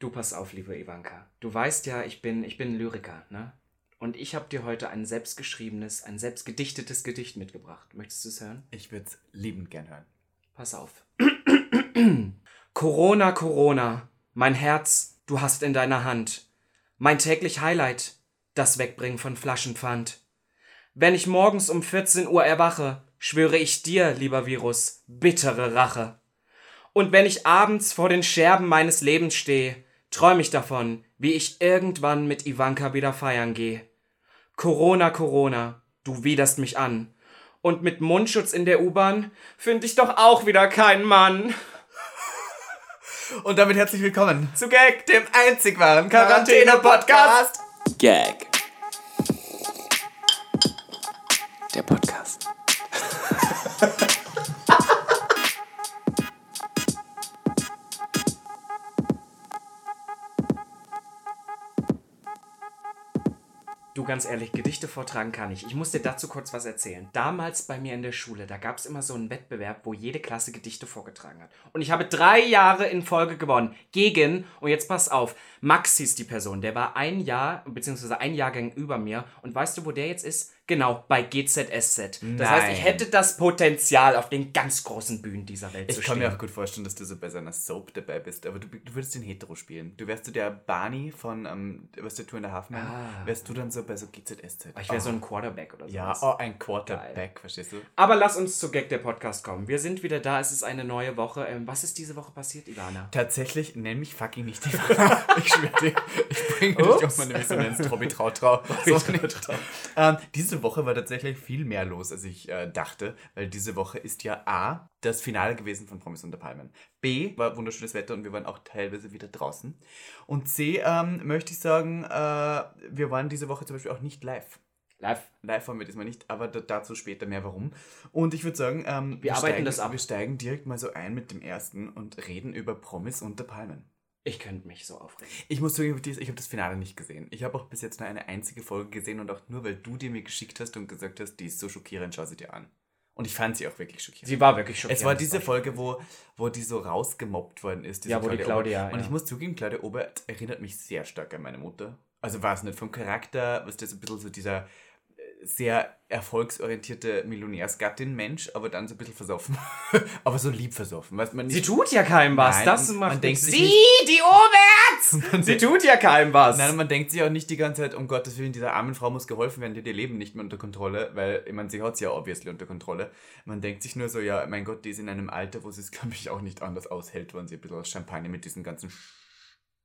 Du pass auf, liebe Ivanka. Du weißt ja, ich bin, ich bin Lyriker, ne? Und ich habe dir heute ein selbstgeschriebenes, ein selbstgedichtetes Gedicht mitgebracht. Möchtest du es hören? Ich würde es liebend gern hören. Pass auf. Corona, Corona, mein Herz, du hast in deiner Hand. Mein täglich Highlight, das Wegbringen von Flaschenpfand. Wenn ich morgens um 14 Uhr erwache, schwöre ich dir, lieber Virus, bittere Rache. Und wenn ich abends vor den Scherben meines Lebens stehe, träum ich davon, wie ich irgendwann mit Ivanka wieder feiern gehe. Corona, Corona, du widerst mich an. Und mit Mundschutz in der U-Bahn find ich doch auch wieder keinen Mann. Und damit herzlich willkommen Zu Gag, dem einzig wahren Quarantäne-Podcast. Gag. Der Podcast. Ganz ehrlich, Gedichte vortragen kann ich. Ich muss dir dazu kurz was erzählen. Damals bei mir in der Schule, da gab es immer so einen Wettbewerb, wo jede Klasse Gedichte vorgetragen hat. Und ich habe drei Jahre in Folge gewonnen. Gegen, und jetzt pass auf, Max hieß die Person. Der war ein Jahr, beziehungsweise ein Jahrgang über mir. Und weißt du, wo der jetzt ist? Genau, bei GZSZ. Das Nein. heißt, ich hätte das Potenzial, auf den ganz großen Bühnen dieser Welt zu Ich stehen. kann mir auch gut vorstellen, dass du so bei so einer Soap dabei bist, aber du, du würdest den Hetero spielen. Du wärst so der Barney von, ähm, was der Tour in der Hafen, Ah. wärst du dann so bei so GZSZ. ich wäre so ein Quarterback oder so. Ja, oh, ein Quarterback, verstehst du? Aber lass uns zu Gag der Podcast kommen. Wir sind wieder da, es ist eine neue Woche. Ähm, was ist diese Woche passiert, Ivana? Tatsächlich, nenn mich fucking nicht die Ich schwöre dir, ich bringe dich auf meine Mission ins Trobby Trautrau. So nicht. Ähm, diese Woche war tatsächlich viel mehr los, als ich äh, dachte, weil diese Woche ist ja A, das Finale gewesen von Promis unter Palmen. B, war wunderschönes Wetter und wir waren auch teilweise wieder draußen. Und C, ähm, möchte ich sagen, äh, wir waren diese Woche zum Beispiel auch nicht live. Live. Live waren wir diesmal nicht, aber da, dazu später mehr warum. Und ich würde sagen, ähm, Wir arbeiten steigen, das ab. wir steigen direkt mal so ein mit dem ersten und reden über Promis unter Palmen. Ich könnte mich so aufregen. Ich muss zugeben, ich habe das Finale nicht gesehen. Ich habe auch bis jetzt nur eine einzige Folge gesehen und auch nur, weil du dir mir geschickt hast und gesagt hast, die ist so schockierend, schau sie dir an. Und ich fand sie auch wirklich schockierend. Sie war wirklich schockierend. es war diese Folge, wo, wo die so rausgemobbt worden ist. diese Ja, wo die Claudia, Obert. Und ja. ich muss zugeben, Claudia Obert erinnert mich sehr stark an meine Mutter. Also war es nicht vom Charakter, was das ein bisschen so dieser sehr erfolgsorientierte Millionärsgattin-Mensch, aber dann so ein bisschen versoffen. aber so lieb versoffen. Weißt, man Sie nicht, tut ja keinem was. Nein, das man macht denkt sie, sich die Oberts! Sie tut ja keinem was. Nein, man denkt sich auch nicht die ganze Zeit, um Gottes Willen, dieser armen Frau muss geholfen werden, die hat ihr Leben nicht mehr unter Kontrolle, weil, ich meine, sie hat es ja obviously unter Kontrolle. Man denkt sich nur so, ja, mein Gott, die ist in einem Alter, wo sie es, glaube ich, auch nicht anders aushält, wenn sie ein bisschen aus Champagner mit diesen ganzen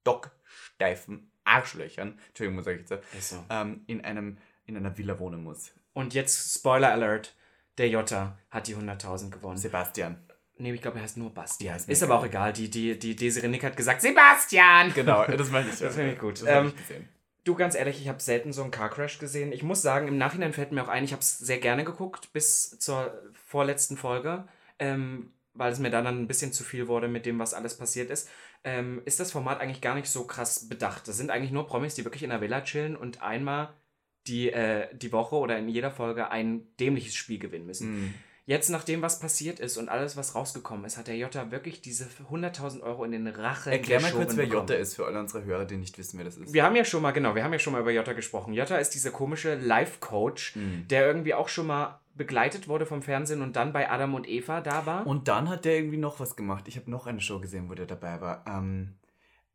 stocksteifen Arschlöchern, Entschuldigung, muss ich jetzt sagen, so. ähm, in, einem, in einer Villa wohnen muss. Und jetzt, Spoiler Alert, der Jota hat die 100.000 gewonnen. Sebastian. Nee, ich glaube, er heißt nur Bastian. Ist aber auch egal. Die, die, die Desiree Nick hat gesagt, Sebastian! Genau, das meine ich. Das finde ich gut. Das Ähm, ich gesehen. Du, ganz ehrlich, ich habe selten so einen Car Crash gesehen. Ich muss sagen, im Nachhinein fällt mir auch ein, ich habe es sehr gerne geguckt bis zur vorletzten Folge, ähm, weil es mir dann, dann ein bisschen zu viel wurde mit dem, was alles passiert ist. Ähm, ist das Format eigentlich gar nicht so krass bedacht. Das sind eigentlich nur Promis, die wirklich in der Villa chillen und einmal die, äh, die Woche oder in jeder Folge ein dämliches Spiel gewinnen müssen. Mhm. Jetzt, nachdem was passiert ist und alles, was rausgekommen ist, hat der Jota wirklich diese 100.000 Euro in den Rachen Erklär mal kurz, wer. Jota ist, für alle unsere Hörer, die nicht wissen, wer das ist. Wir haben ja schon mal, genau, wir haben ja schon mal über Jota gesprochen. Jota ist dieser komische Life-Coach, Mhm. der irgendwie auch schon mal begleitet wurde vom Fernsehen und dann bei Adam und Eva da war. Und dann hat der irgendwie noch was gemacht. Ich habe noch eine Show gesehen, wo der dabei war. Ähm,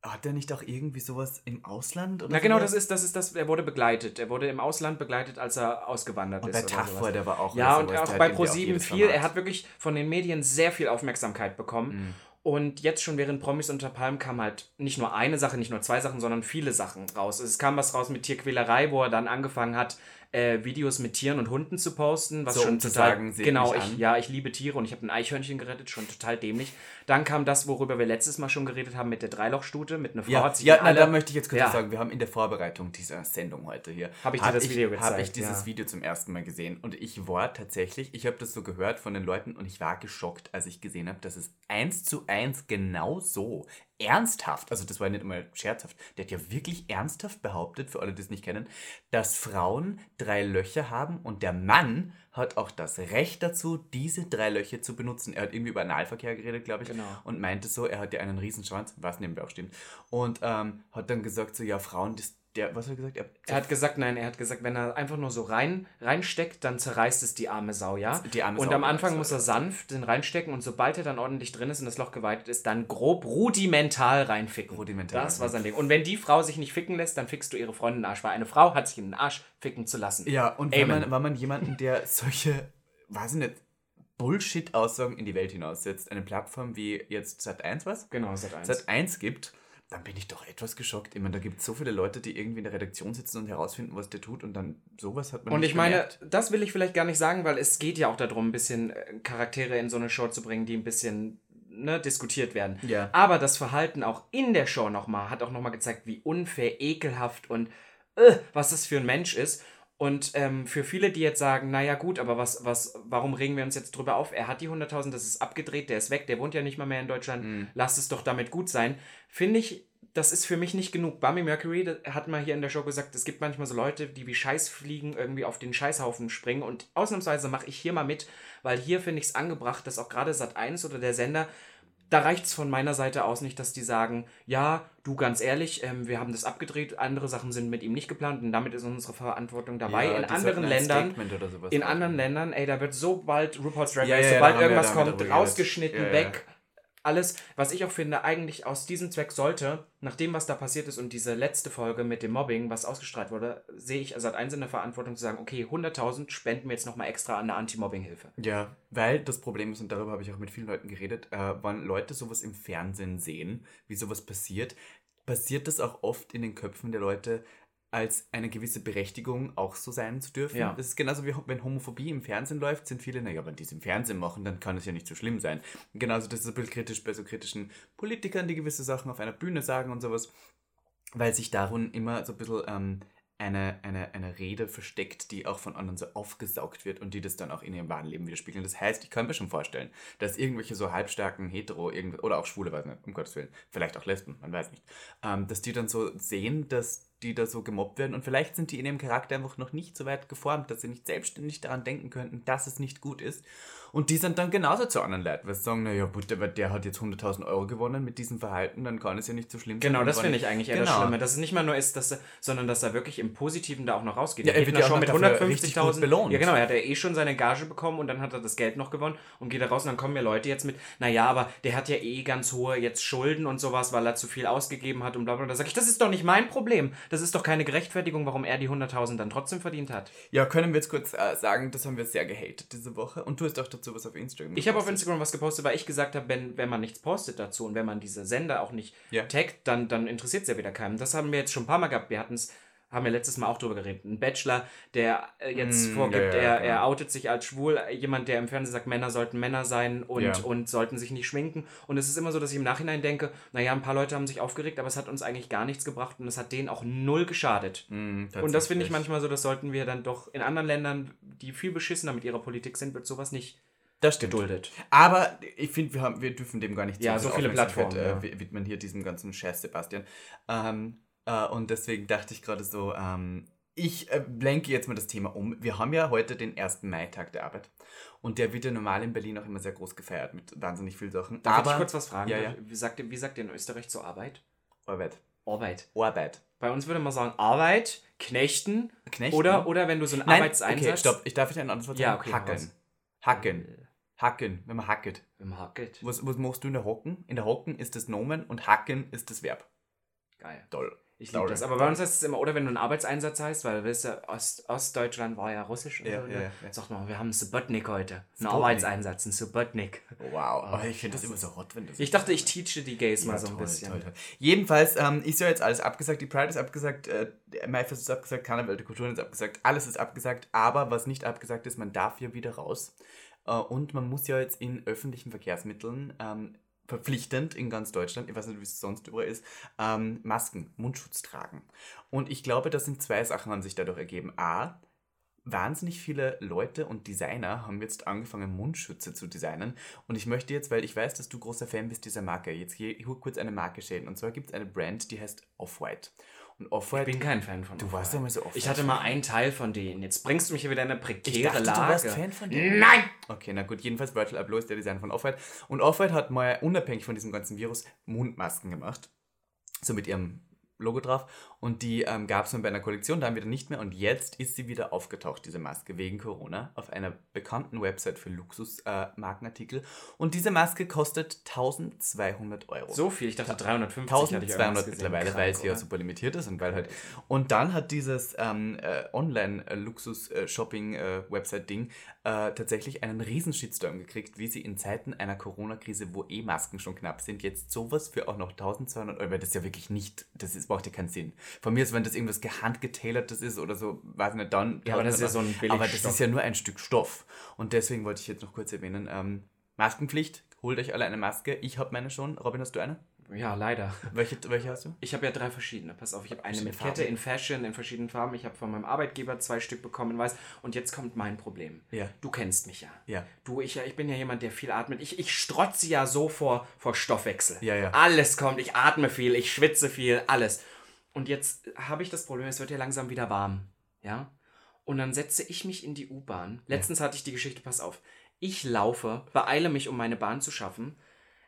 hat der nicht auch irgendwie sowas im Ausland? Oder Na genau, sowas? das ist, das ist das, er wurde begleitet. Er wurde im Ausland begleitet, als er ausgewandert Und ist. bei oder TAF der war auch Ja, und sowas. auch bei ProSieben viel. Er hat wirklich von den Medien sehr viel Aufmerksamkeit bekommen. Mhm. Und jetzt schon während Promis unter Palm kam halt nicht nur eine Sache, nicht nur zwei Sachen, sondern viele Sachen raus. Es kam was raus mit Tierquälerei, wo er dann angefangen hat, äh, Videos mit Tieren und Hunden zu posten, was So, schon um zu total sagen, seht genau, ich, ja, ich liebe Tiere und ich habe ein Eichhörnchen gerettet, schon total dämlich. Dann kam das, worüber wir letztes Mal schon geredet haben mit der Dreilochstute, mit einer Frau Ja, ja na, da möchte ich jetzt kurz Ja. sagen. Wir haben in der Vorbereitung dieser Sendung heute hier. Hab ich dir das Video Habe ich gezeigt, dieses ja. Video zum ersten Mal gesehen. Und ich war tatsächlich, ich habe das so gehört von den Leuten und ich war geschockt, als ich gesehen habe, dass es eins zu eins genau so ernsthaft, also das war ja nicht einmal scherzhaft, der hat ja wirklich ernsthaft behauptet, für alle, die es nicht kennen, dass Frauen drei Löcher haben und der Mann hat auch das Recht dazu, diese drei Löcher zu benutzen. Er hat irgendwie über Analverkehr geredet, glaube ich, Genau. und meinte so, er hat ja einen Riesenschwanz, was nebenbei auch stimmt, und ähm, hat dann gesagt so, ja, Frauen, das, der, was hat er gesagt? Er, Er hat gesagt, nein, er hat gesagt, wenn er einfach nur so rein reinsteckt, dann zerreißt es die arme Sau, ja? Die arme und Sau, am Anfang muss er sanft den reinstecken und sobald er dann ordentlich drin ist und das Loch geweitet ist, dann grob rudimental reinficken. Rudimental Das war sein Ding. Und wenn die Frau sich nicht ficken lässt, dann fickst du ihre Freundin in den Arsch, weil eine Frau hat sich in den Arsch ficken zu lassen. Ja, und wenn man, wenn man jemanden, der solche, weiß ich nicht, Bullshit-Aussagen in die Welt hinaussetzt, eine Plattform wie jetzt Sat1 was? Genau, seit eins. Sat1 gibt, dann bin ich doch etwas geschockt. Ich meine, da gibt es so viele Leute, die irgendwie in der Redaktion sitzen und herausfinden, was der tut und dann sowas hat man Und nicht ich meine, bemerkt. das will ich vielleicht gar nicht sagen, weil es geht ja auch darum, ein bisschen äh, Charaktere in so eine Show zu bringen, die ein bisschen ne, diskutiert werden. Ja. Aber das Verhalten auch in der Show nochmal hat auch nochmal gezeigt, wie unfair, ekelhaft und äh, was das für ein Mensch ist. Und ähm, für viele, die jetzt sagen, naja gut, aber was, was, warum regen wir uns jetzt drüber auf? Er hat die 100.000, das ist abgedreht, der ist weg, der wohnt ja nicht mal mehr in Deutschland, Mhm. lasst es doch damit gut sein. Finde ich, das ist für mich nicht genug. Bummy Mercury hat mal hier in der Show gesagt, es gibt manchmal so Leute, die wie Scheißfliegen irgendwie auf den Scheißhaufen springen und ausnahmsweise mache ich hier mal mit, weil hier finde ich es angebracht, dass auch gerade Sat1 oder der Sender da reicht es von meiner Seite aus nicht, dass die sagen, ja, du ganz ehrlich, ähm, wir haben das abgedreht, andere Sachen sind mit ihm nicht geplant und damit ist unsere Verantwortung dabei. Ja, in anderen ein Ländern, in machen. anderen Ländern, ey, da wird sobald RuPaul's Drag Ja, Race, ja, da sobald irgendwas kommt, rausgeschnitten, Ja, ja. weg. Alles, was ich auch finde, eigentlich aus diesem Zweck sollte, nach dem, was da passiert ist und diese letzte Folge mit dem Mobbing, was ausgestrahlt wurde, sehe ich also eins in der Verantwortung zu sagen, okay, 100.000 spenden wir jetzt nochmal extra an eine Anti-Mobbing-Hilfe. Ja, weil das Problem ist, und darüber habe ich auch mit vielen Leuten geredet, äh, wenn Leute sowas im Fernsehen sehen, wie sowas passiert, passiert das auch oft in den Köpfen der Leute als eine gewisse Berechtigung auch so sein zu dürfen. Ja. Das ist genauso wie wenn Homophobie im Fernsehen läuft, sind viele, naja, wenn die es im Fernsehen machen, dann kann es ja nicht so schlimm sein. Genauso, das ist ein bisschen kritisch bei so kritischen Politikern, die gewisse Sachen auf einer Bühne sagen und sowas, weil sich darin immer so ein bisschen ähm, eine, eine, eine Rede versteckt, die auch von anderen so aufgesaugt wird und die das dann auch in ihrem wahren Leben widerspiegeln. Das heißt, ich kann mir schon vorstellen, dass irgendwelche so halbstarken Hetero oder auch Schwule, weiß nicht, um Gottes Willen, vielleicht auch Lesben, man weiß nicht, ähm, dass die dann so sehen, dass die da so gemobbt werden und vielleicht sind die in ihrem Charakter einfach noch nicht so weit geformt, dass sie nicht selbstständig daran denken könnten, dass es nicht gut ist. Und die sind dann genauso zu anderen Leuten, weil sie sagen, naja, gut, der, der hat jetzt 100.000 Euro gewonnen mit diesem Verhalten, dann kann es ja nicht so schlimm sein. Genau, das finde ich eigentlich eher das Genau. Schlimme. Dass es nicht mal nur ist, dass er, sondern dass er wirklich im Positiven da auch noch rausgeht. Ja, er wird ja noch mit dafür richtig gut 150.000 belohnt. Ja, genau, er hat ja eh schon seine Gage bekommen und dann hat er das Geld noch gewonnen und geht da raus und dann kommen mir Leute jetzt mit, naja, aber der hat ja eh ganz hohe jetzt Schulden und sowas, weil er zu viel ausgegeben hat und bla bla. Da sage ich, das ist doch nicht mein Problem. Das ist doch keine Gerechtfertigung, warum er die 100.000 dann trotzdem verdient hat. Ja, können wir jetzt kurz äh, sagen, das haben wir sehr gehatet diese Woche. Und du hast auch dazu was auf Instagram Ich habe auf. Instagram was gepostet, weil ich gesagt habe, wenn, wenn man nichts postet dazu und wenn man diese Sender auch nicht Ja. taggt, dann, dann interessiert es ja wieder keinen. Das haben wir jetzt schon ein paar Mal gehabt. Wir hatten es, haben wir letztes Mal auch drüber geredet. Ein Bachelor, der äh, jetzt Mm, vorgibt, ja, ja, er, genau. er outet sich als schwul. Jemand, der im Fernsehen sagt, Männer sollten Männer sein und, Ja. und sollten sich nicht schminken. Und es ist immer so, dass ich im Nachhinein denke, naja, ein paar Leute haben sich aufgeregt, aber es hat uns eigentlich gar nichts gebracht und es hat denen auch null geschadet. Mm, Und das finde ich manchmal so, das sollten wir dann doch in anderen Ländern, die viel beschissener mit ihrer Politik sind, wird sowas nicht Das stimmt. geduldet. Aber ich finde, wir, haben- wir dürfen dem gar nicht Ja, so viele Plattformen, Äh, widmen hier diesem ganzen Scheiß, Sebastian. Ähm, äh, und deswegen dachte ich gerade so, ähm, ich äh, lenke jetzt mal das Thema um. Wir haben ja heute den 1. Mai, Tag der Arbeit. Und der wird ja normal in Berlin auch immer sehr groß gefeiert mit wahnsinnig vielen Sachen. Darf Aber ich kurz was fragen? Ja, ja. Wie, sagt, ihr- wie sagt ihr in Österreich zur Arbeit? Arbeit. Arbeit. Arbeit. Bei uns würde man sagen Arbeit, Knechten, Knechten? Oder, oder wenn du so einen Nein, Arbeitseinsatz... okay, stopp. Ich darf ich ein anderes Wort Ja, sagen? okay, Hacken. Hacken. Hacken, wenn man hacket. Im Hacket. Was, was machst du in der Hocken? In der Hocken ist das Nomen und Hacken ist das Verb. Geil. Toll. Ich liebe das. Aber bei uns heißt es immer, oder wenn du einen Arbeitseinsatz heißt, weil, weißt du, Ost, Ostdeutschland war ja russisch. Ja, oder, ja, ne? ja. Sagt man, wir haben einen Subotnik heute. Einen. Arbeitseinsatz, einen Subotnik. Wow. Oh, Aber ich finde das immer so hot, wenn das Ich dachte, ich teache die Gays mal so ein bisschen. Jedenfalls ähm, ist ja jetzt alles abgesagt. Die Pride ist abgesagt, äh, der Maifest ist abgesagt, Karneval der Kulturen ist abgesagt, alles ist abgesagt. Aber was nicht abgesagt ist, man darf ja wieder raus. Äh, und man muss ja jetzt in öffentlichen Verkehrsmitteln ähm, verpflichtend in ganz Deutschland, ich weiß nicht, wie es sonst überall ist, ähm, Masken, Mundschutz tragen. Und ich glaube, das sind zwei Sachen, haben sich dadurch ergeben. A, wahnsinnig viele Leute und Designer haben jetzt angefangen, Mundschütze zu designen. Und ich möchte jetzt, weil ich weiß, dass du großer Fan bist dieser Marke, jetzt hier kurz eine Marke schäden. Und zwar gibt es eine Brand, die heißt Off-White. Off-White. Ich bin kein Fan von Du warst mal so Off-White. Ich hatte mal einen Teil von denen. Jetzt bringst du mich hier wieder in eine prekäre Ich dachte, Lage. du warst Fan von denen. Nein! Okay, na gut, jedenfalls Virgil Abloh ist der Designer von Off-White. Und Off-White hat mal unabhängig von diesem ganzen Virus Mundmasken gemacht. So mit ihrem Logo drauf. Und die ähm, gab es mal bei einer Kollektion, dann wieder nicht mehr. Und jetzt ist sie wieder aufgetaucht, diese Maske, wegen Corona, auf einer bekannten Website für Luxus-Markenartikel. und diese Maske kostet 1200 Euro. So viel, ich dachte 350 hatte ich 1200 irgendwas gesehen. mittlerweile, Krank, weil sie ja super limitiert ist und weil halt. Und dann hat dieses ähm, äh, Online-Luxus-Shopping-Website-Ding äh, tatsächlich einen riesen Shitstorm gekriegt, wie sie in Zeiten einer Corona-Krise, wo eh Masken schon knapp sind, jetzt sowas für auch noch 1200 Euro, weil das ja wirklich nicht, das ist, braucht ja keinen Sinn. Von mir ist, wenn das irgendwas gehandgetailertes ist oder so, weiß nicht, dann. Ja, aber das ist ja so ein Aber das Billigstoff. ist ja nur ein Stück Stoff. Und deswegen wollte ich jetzt noch kurz erwähnen, ähm, Maskenpflicht, holt euch alle eine Maske. Ich habe meine schon. Robin, hast du eine? Ja, leider. Welche, welche hast du? Ich habe ja drei verschiedene. Pass auf, ich habe eine mit Kette Farben. in Fashion in verschiedenen Farben. Ich habe von meinem Arbeitgeber zwei Stück bekommen in weiß. Und jetzt kommt mein Problem. Ja. Du kennst mich ja. Ja. Du, ich, ich bin ja jemand, der viel atmet. Ich, ich strotze ja so vor, vor Stoffwechsel. Ja, ja. Alles kommt. Ich atme viel, ich schwitze viel, alles. Und jetzt habe ich das Problem, es wird ja langsam wieder warm. Ja? Und dann setze ich mich in die U-Bahn. Letztens hatte ich die Geschichte, pass auf. Ich laufe, beeile mich, um meine Bahn zu schaffen,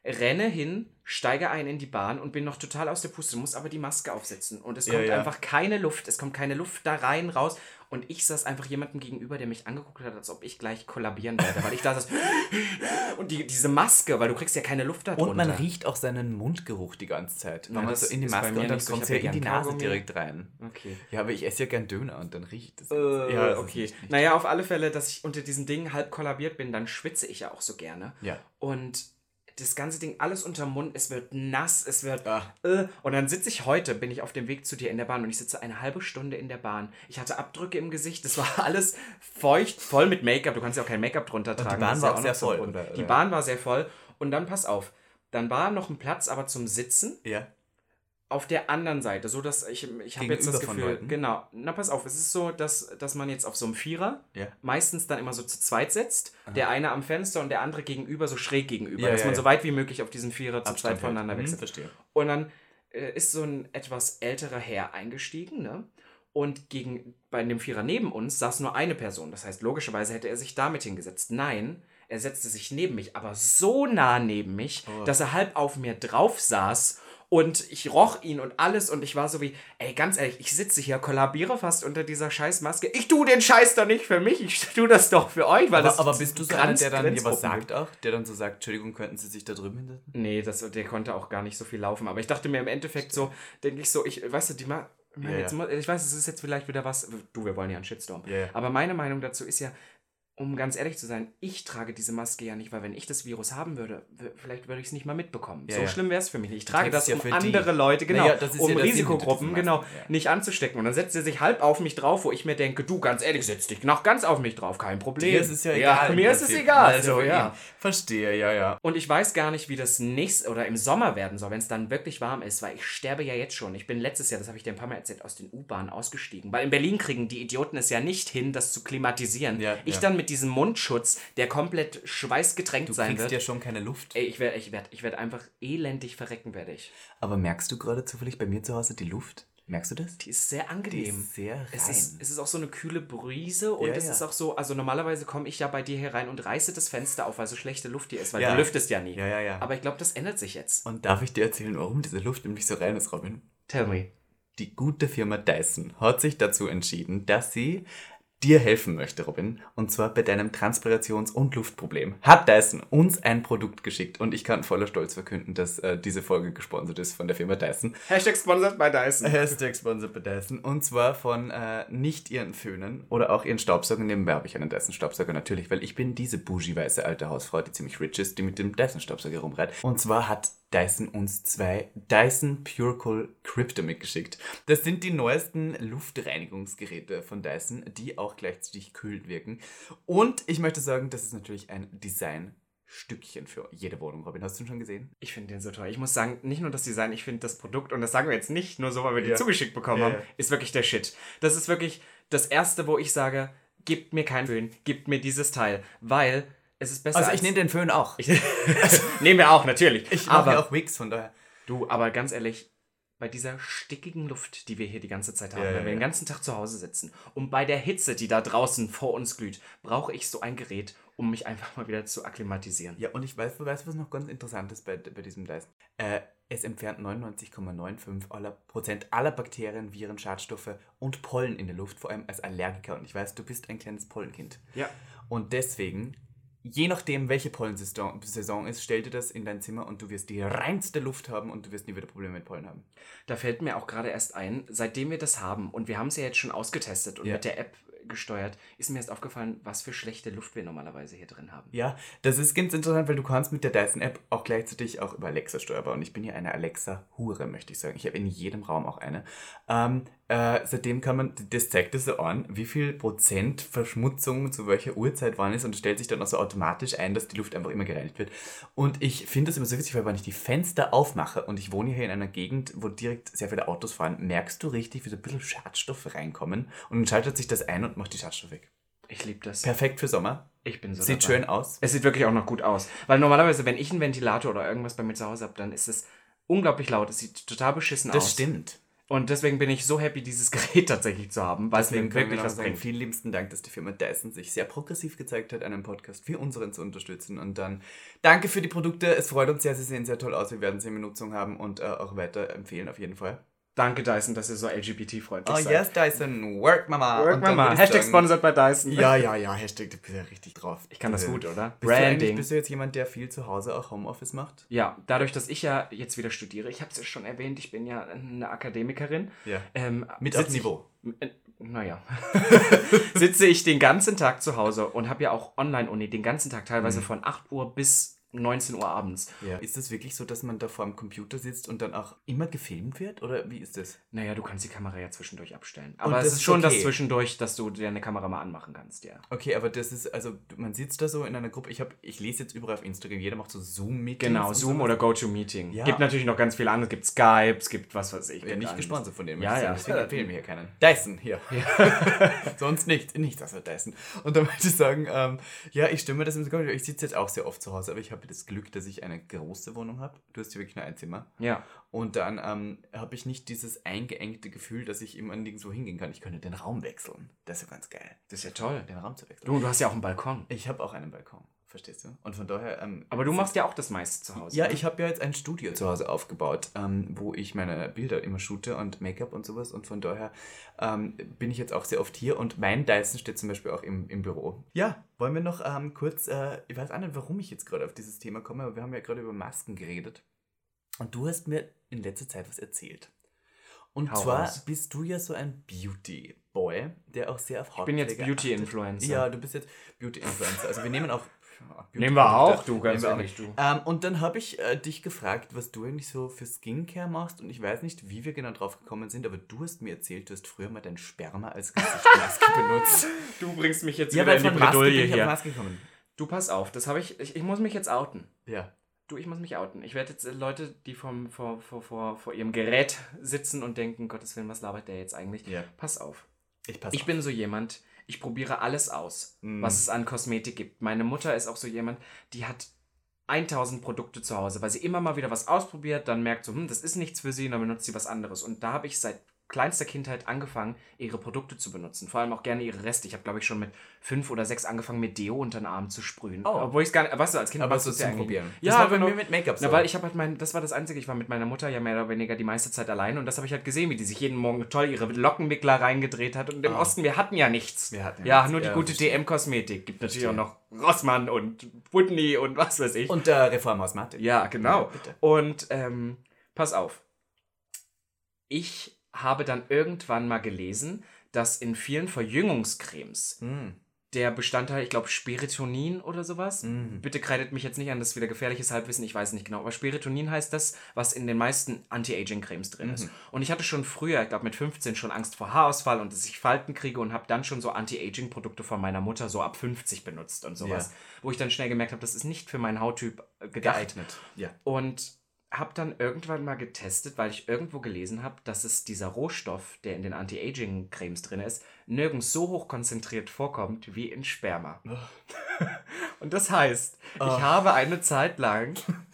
renne hin, steige ein in die Bahn und bin noch total aus der Puste, muss aber die Maske aufsetzen. Und es Ja, kommt ja. einfach keine Luft, es kommt keine Luft da rein, raus. Und ich saß einfach jemandem gegenüber, der mich angeguckt hat, als ob ich gleich kollabieren werde, weil ich da saß. Und die, diese Maske, weil du kriegst ja keine Luft da drunter. Und man riecht auch seinen Mundgeruch die ganze Zeit. Ja, Wenn man das so in die Maske und dann kommt es ja in die Nase Kaugummi. direkt rein. Okay. Ja, aber ich esse ja gern Döner und dann riecht es. Äh, ja, okay. nicht- nicht- Naja, auf alle Fälle, dass ich unter diesen Dingen halb kollabiert bin, dann schwitze ich ja auch so gerne. Ja. Und das ganze Ding, alles unterm Mund, es wird nass, es wird. Ah. Äh, und dann sitze ich heute, bin ich auf dem Weg zu dir in der Bahn und ich sitze eine halbe Stunde in der Bahn. Ich hatte Abdrücke im Gesicht, das war alles feucht, voll mit Make-up. Du kannst ja auch kein Make-up drunter tragen. Bahn das ist war ja auch sehr voll, Grund. oder? Die? Bahn war sehr voll. Und dann pass auf, dann war noch ein Platz, aber zum Sitzen Ja. Auf der anderen Seite, so dass ich, ich habe jetzt das Gefühl, genau, na pass auf, es ist so, dass, dass man jetzt auf so einem Vierer Ja. meistens dann immer so zu zweit sitzt, der eine am Fenster und der andere gegenüber, so schräg gegenüber, Ja, dass ja, man so weit wie möglich auf diesen Vierer zu Abstand zweit voneinander hält. wechselt. Hm, verstehe. Und dann äh, ist so ein etwas älterer Herr eingestiegen, ne? Und gegen, bei dem Vierer neben uns saß nur eine Person. Das heißt, logischerweise hätte er sich damit hingesetzt. Nein, er setzte sich neben mich, aber so nah neben mich, Oh. dass er halb auf mir drauf saß. Und ich roch ihn und alles und ich war so wie, ey, ganz ehrlich, ich sitze hier, kollabiere fast unter dieser Scheißmaske. Ich tu den Scheiß doch nicht für mich, ich tu das doch für euch, weil das Aber, aber bist du so einer, der dann dir was sagt auch? Der dann so sagt, Entschuldigung, könnten Sie sich da drüben hinsetzen? Nee, das, der konnte auch gar nicht so viel laufen. Aber ich dachte mir im Endeffekt so, denke ich so, ich, weißt du, die ma Ja, jetzt, ja. ich weiß, es ist jetzt vielleicht wieder was, du, wir wollen ja einen Shitstorm. Ja. Aber meine Meinung dazu ist ja, um ganz ehrlich zu sein, ich trage diese Maske ja nicht, weil wenn ich das Virus haben würde, vielleicht würde ich es nicht mal mitbekommen. Ja, so ja. schlimm wäre es für mich nicht. Ich trage das, ja um für die. andere Leute, genau, Naja, um Risikogruppen, genau, nicht anzustecken. Und dann setzt er sich halb auf mich drauf, wo ich mir denke, du, ganz ehrlich, setz dich noch ganz auf mich drauf, kein Problem. Dir ist es ja egal. mir ist es egal, Also, so, ja. Verstehe, ja, ja. Und ich weiß gar nicht, wie das nächst oder im Sommer werden soll, wenn es dann wirklich warm ist, weil ich sterbe ja jetzt schon. Ich bin letztes Jahr, das habe ich dir ein paar Mal erzählt, aus den U-Bahnen ausgestiegen. Weil in Berlin kriegen die Idioten es ja nicht hin, das zu klimatisieren. Ja, ich dann mit diesem Mundschutz, der komplett schweißgetränkt Du sein kriegst wird. ja schon keine Luft. Ey, ich werde ich werd, ich werd einfach elendig verrecken, werde ich. Aber merkst du gerade zufällig bei mir zu Hause die Luft? Merkst du das? Die ist sehr angenehm. ist sehr rein. Es ist, es ist auch so eine kühle Brise und Ja, es ja. ist auch so, also normalerweise komme ich ja bei dir hier rein und reiße das Fenster auf, weil so schlechte Luft hier ist, weil Ja. du lüftest ja nie. Ja, ja, ja. Aber ich glaube, das ändert sich jetzt. Und darf ich dir erzählen, warum diese Luft nämlich so rein ist, Robin? Tell me. Die gute Firma Dyson hat sich dazu entschieden, dass sie dir helfen möchte, Robin. Und zwar bei deinem Transpirations- und Luftproblem. Hat Dyson uns ein Produkt geschickt und ich kann voller Stolz verkünden, dass äh, diese Folge gesponsert ist von der Firma Dyson. Hashtag sponsored by Dyson. Hashtag sponsored bei Dyson. Und zwar von äh, nicht ihren Föhnen oder auch ihren Staubsaugern. Nebenbei habe ich einen Dyson-Staubsauger natürlich, weil ich bin diese bougie-weiße alte Hausfrau, die ziemlich rich ist, die mit dem Dyson-Staubsauger rumreiht. Und zwar hat Dyson uns zwei Dyson Purecool Crypto mitgeschickt. Das sind die neuesten Luftreinigungsgeräte von Dyson, die auch gleichzeitig kühlend wirken. Und ich möchte sagen, das ist natürlich ein Designstückchen für jede Wohnung. Robin, hast du ihn schon gesehen? Ich finde den so toll. Ich muss sagen, nicht nur das Design, ich finde das Produkt, und das sagen wir jetzt nicht nur so, weil wir die Ja. zugeschickt bekommen Ja, haben, ist wirklich der Shit. Das ist wirklich das Erste, wo ich sage, Gebt mir keinen Föhn, gebt mir dieses Teil, weil es ist besser. Also ich als- nehme den Föhn auch. Ich, Nehmen wir auch, natürlich. mache aber ja auch Wigs, von daher. du, aber ganz ehrlich, bei dieser stickigen Luft, die wir hier die ganze Zeit haben, Ja, wenn ja, wir den ganzen Tag zu Hause sitzen und bei der Hitze, die da draußen vor uns glüht, brauche ich so ein Gerät, um mich einfach mal wieder zu akklimatisieren. Ja, und ich weiß, weißt du, was noch ganz interessant ist bei, bei diesem Dyson? Äh, es entfernt 99,95 aller Prozent aller Bakterien, Viren, Schadstoffe und Pollen in der Luft, vor allem als Allergiker. Und ich weiß, du bist ein kleines Pollenkind. Ja. Und deswegen, je nachdem, welche Pollensaison Saison ist, stell dir das in dein Zimmer und du wirst die reinste Luft haben und du wirst nie wieder Probleme mit Pollen haben. Da fällt mir auch gerade erst ein, seitdem wir das haben und wir haben es ja jetzt schon ausgetestet und Ja. mit der App gesteuert, ist mir erst aufgefallen, was für schlechte Luft wir normalerweise hier drin haben. Ja, das ist ganz interessant, weil du kannst mit der Dyson-App auch gleichzeitig auch über Alexa steuerbar. Und ich bin hier eine Alexa-Hure, möchte ich sagen. Ich habe in jedem Raum auch eine. Ähm, äh, seitdem kann man, das zeigt es so an, wie viel Prozent Verschmutzung zu welcher Uhrzeit wann ist und es stellt sich dann auch so automatisch ein, dass die Luft einfach immer gereinigt wird. Und ich finde das immer so witzig, weil wenn ich die Fenster aufmache und ich wohne hier in einer Gegend, wo direkt sehr viele Autos fahren, merkst du richtig, wie so ein bisschen Schadstoffe reinkommen und dann schaltet sich das ein und macht die Schadstoffe weg. Ich liebe das. Perfekt für Sommer. Ich bin so Sieht dabei. schön aus. Es sieht wirklich auch noch gut aus. Weil normalerweise, wenn ich einen Ventilator oder irgendwas bei mir zu Hause habe, dann ist es unglaublich laut. Es sieht total beschissen Das aus. stimmt. Und deswegen bin ich so happy, dieses Gerät tatsächlich zu haben, weil es Deswegen mir können wir wirklich noch was sagen, bringt. vielen liebsten Dank, dass die Firma Dyson sich sehr progressiv gezeigt hat, einen Podcast wie unseren zu unterstützen. Und dann danke für die Produkte. Es freut uns sehr, sie sehen sehr toll aus. Wir werden sie in Benutzung haben und äh, auch weiter empfehlen auf jeden Fall. Danke, Dyson, dass ihr so LGBT-freundlich Oh seid. yes, Dyson, work Mama. Work Mama. Hashtag sponsored bei Dyson. Ja, ja, ja, Hashtag, du bist ja richtig drauf. Ich kann das Äh, gut, oder? Bist du, Branding. bist du jetzt jemand, der viel zu Hause auch Homeoffice macht? Ja, dadurch, dass ich ja jetzt wieder studiere, ich habe es ja schon erwähnt, ich bin ja eine Akademikerin. Ja. Ähm, Mit auf Niveau. Ich, äh, naja. sitze ich den ganzen Tag zu Hause und habe ja auch Online-Uni den ganzen Tag, teilweise Mhm. von 8 Uhr bis 19 Uhr abends. Ja. Ist es wirklich so, dass man da vor dem Computer sitzt und dann auch immer gefilmt wird? Oder wie ist das? Naja, du kannst die Kamera ja zwischendurch abstellen. Aber das es ist ist schon das okay. zwischendurch, dass du dir eine Kamera mal anmachen kannst, ja. Okay, aber das ist, also man sitzt da so in einer Gruppe. Ich, hab, ich lese jetzt überall auf Instagram, jeder macht so Zoom-Meetings. Genau, Zoom so. oder GoToMeeting. Ja. Gibt natürlich noch ganz viele andere. Es gibt Skype, es gibt was weiß ich. Ja, gibt nicht gesponsert von denen. Ja, ich ja. Deswegen empfehlen wir hier keinen. Dyson, hier. Sonst nichts. Nichts außer Dyson. Und dann möchte ich sagen, ähm, ja, ich stimme das im Sekunde. Ich sitze jetzt auch sehr oft zu Hause, aber ich habe das Glück, dass ich eine große Wohnung habe. Du hast hier wirklich nur ein Zimmer. Ja. Und dann ähm, habe ich nicht dieses eingeengte Gefühl, dass ich immer nirgendwo hingehen kann. Ich könnte den Raum wechseln. Das ist ja ganz geil, Das ist ja toll. den Raum zu wechseln. Du, du hast ja auch einen Balkon. Ich habe auch einen Balkon, verstehst du? Und von daher... Ähm, Aber du machst ja auch das meiste zu Hause. ja, ne? ich habe ja jetzt ein Studio zu Hause aufgebaut, ähm, wo ich meine Bilder immer shoote und Make-up und sowas. Und von daher ähm, bin ich jetzt auch sehr oft hier. Und mein Dyson steht zum Beispiel auch im, im Büro. Ja, wollen wir noch ähm, kurz, äh, ich weiß auch nicht, warum ich jetzt gerade auf dieses Thema komme, aber wir haben ja gerade über Masken geredet. Und du hast mir in letzter Zeit was erzählt. Und Hau zwar raus. bist du ja so ein Beauty-Boy, der auch sehr auf Ich bin jetzt Hautpflege. Beauty-Influencer. Ja, du bist jetzt Beauty-Influencer. Also wir nehmen auch... Nehmen wir auch, du, ganz ehrlich, du. ähm, und dann habe ich äh, dich gefragt, was du eigentlich so für Skincare machst. Und ich weiß nicht, wie wir genau drauf gekommen sind, aber du hast mir erzählt, du hast früher mal dein Sperma als Gesichtsmaske benutzt. Du bringst mich jetzt ja, wieder in die von Maske bin Bredouille ich auf hier. Maske gekommen. Du, pass auf, das habe ich, ich. Ich muss mich jetzt outen. Ja. Du, ich muss mich outen. Ich werde jetzt äh, Leute, die vom, vor, vor, vor, vor ihrem Gerät sitzen und denken, Gottes Willen, was labert der jetzt eigentlich? Ja. Pass auf. Ich passe Ich bin so jemand, ich probiere alles aus, Mm. was es an Kosmetik gibt. Meine Mutter ist auch so jemand, die hat 1000 Produkte zu Hause, weil sie immer mal wieder was ausprobiert, dann merkt so, hm, das ist nichts für sie und dann benutzt sie was anderes. Und da habe ich seit kleinster Kindheit angefangen, ihre Produkte zu benutzen. Vor allem auch gerne ihre Reste. Ich habe, glaube ich, schon mit fünf oder sechs angefangen, mit Deo unter den Arm zu sprühen. Oh. Obwohl ich es gar nicht, weißt du, als Kind Aber so zum eigentlich- Probieren. Das Ja, war bei genau. mir mit Make-up so. Na, weil ich habe halt mein, das war das Einzige, ich war mit meiner Mutter ja mehr oder weniger die meiste Zeit allein und das habe ich halt gesehen, wie die sich jeden Morgen toll ihre Lockenwickler reingedreht hat und im Ah. Osten, wir hatten ja nichts. Wir hatten ja ja, nichts. nur die Ja, gute. DM-Kosmetik. Gibt natürlich auch noch Rossmann und Whitney und was weiß ich. Und der Reformhaus Mathe. ja, genau. Ja, bitte. Und ähm, pass auf. Ich habe dann irgendwann mal gelesen, dass in vielen Verjüngungscremes Mm. der Bestandteil, ich glaube, Spiritonin oder sowas. Mhm. Bitte kreidet mich jetzt nicht an, das ist wieder gefährliches Halbwissen, ich weiß nicht genau. Aber Spiritonin heißt das, was in den meisten Anti-Aging-Cremes drin Mhm. ist. Und ich hatte schon früher, ich glaube mit 15, schon Angst vor Haarausfall und dass ich Falten kriege und habe dann schon so Anti-Aging-Produkte von meiner Mutter so ab 50 benutzt und sowas. Ja. Wo ich dann schnell gemerkt habe, das ist nicht für meinen Hauttyp äh, gedacht. Geeignet. Ja. Und habe dann irgendwann mal getestet, weil ich irgendwo gelesen habe, dass es dieser Rohstoff, der in den Anti-Aging-Cremes drin ist, nirgends so hoch konzentriert vorkommt wie in Sperma. Und das heißt, Oh. ich habe eine Zeit lang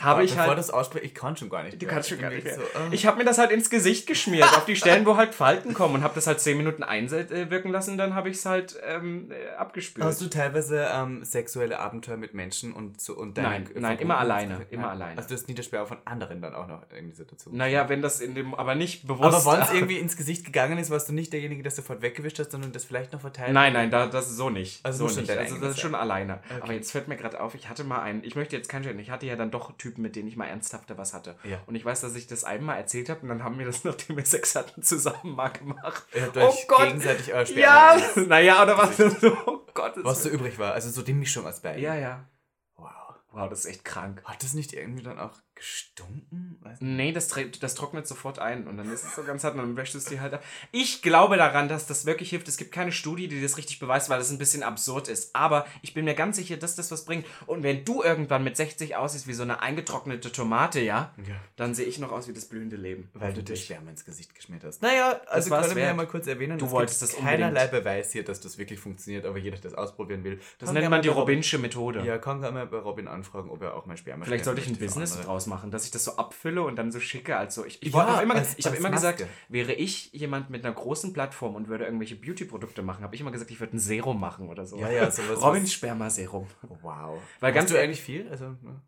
habe ich bevor halt das ausspricht, ich kann schon gar nicht. Du mehr. kannst schon gar nicht mehr. So, äh. Ich habe mir das halt ins Gesicht geschmiert, auf die Stellen, wo halt Falten kommen und habe das halt 10 Minuten einwirken lassen, dann habe ich es halt ähm, äh, abgespült. Hast du teilweise ähm, sexuelle Abenteuer mit Menschen und so und Nein, nein, immer alleine, immer Nein. alleine. Also du hast nie das von anderen dann auch noch irgendwie so dazu. naja, wenn das in dem, aber nicht bewusst. Aber wenn es irgendwie ins Gesicht gegangen ist, warst du nicht derjenige, der sofort weggewischt hast, sondern das vielleicht noch verteilt Nein, nein, da, das ist so nicht. Also so nicht. Also das ist schon alleine. Aber jetzt fällt mir gerade auf, ich hatte mal einen, ich möchte jetzt keinen Schein, ich hatte ja dann doch Typen, mit denen ich mal ernsthafter was hatte. Ja. Und ich weiß, dass ich das einmal erzählt habe und dann haben wir das, nachdem wir Sex hatten, zusammen mal gemacht. Ihr habt oh euch Gott. gegenseitig euer Sperma. Ja, naja, oder was? oh Gott. Was so übrig war. Also so die Mischung aus beiden. Ja, ja. Wow. Wow, das ist echt krank. Hat das nicht irgendwie dann auch gestunken? Weiß nicht. Nee, das, das trocknet sofort ein und dann ist es so ganz hart und dann wäschst du es dir halt ab. Ich glaube daran, dass das wirklich hilft. Es gibt keine Studie, die das richtig beweist, weil das ein bisschen absurd ist. Aber ich bin mir ganz sicher, dass das was bringt. Und wenn du irgendwann mit 60 aussiehst wie so eine eingetrocknete Tomate, ja, Ja. dann sehe ich noch aus wie das blühende Leben. Weil du dir. Sperma ins Gesicht geschmiert hast. Naja, also können wir ja mal kurz erwähnen. Du es wolltest das unbedingt. keinerlei Beweis hier, dass das wirklich funktioniert, aber jeder, der das ausprobieren will. Das nennt man die Robinsche Methode. Ja, kann mal bei Robin anfragen, ob er auch mal Sperma Vielleicht sollte ich ein Business draus machen, dass ich das so abfülle und dann so schicke. Also ich, ich, Ja, immer, als- ich habe immer gesagt, wäre ich jemand mit einer großen Plattform und würde irgendwelche Beauty-Produkte machen, habe ich immer gesagt, ich würde ein Serum machen oder so. Ja, ja, sowas- Robins Sperma-Serum. Wow. Weil Hast ganz du eigentlich viel? Also, ne?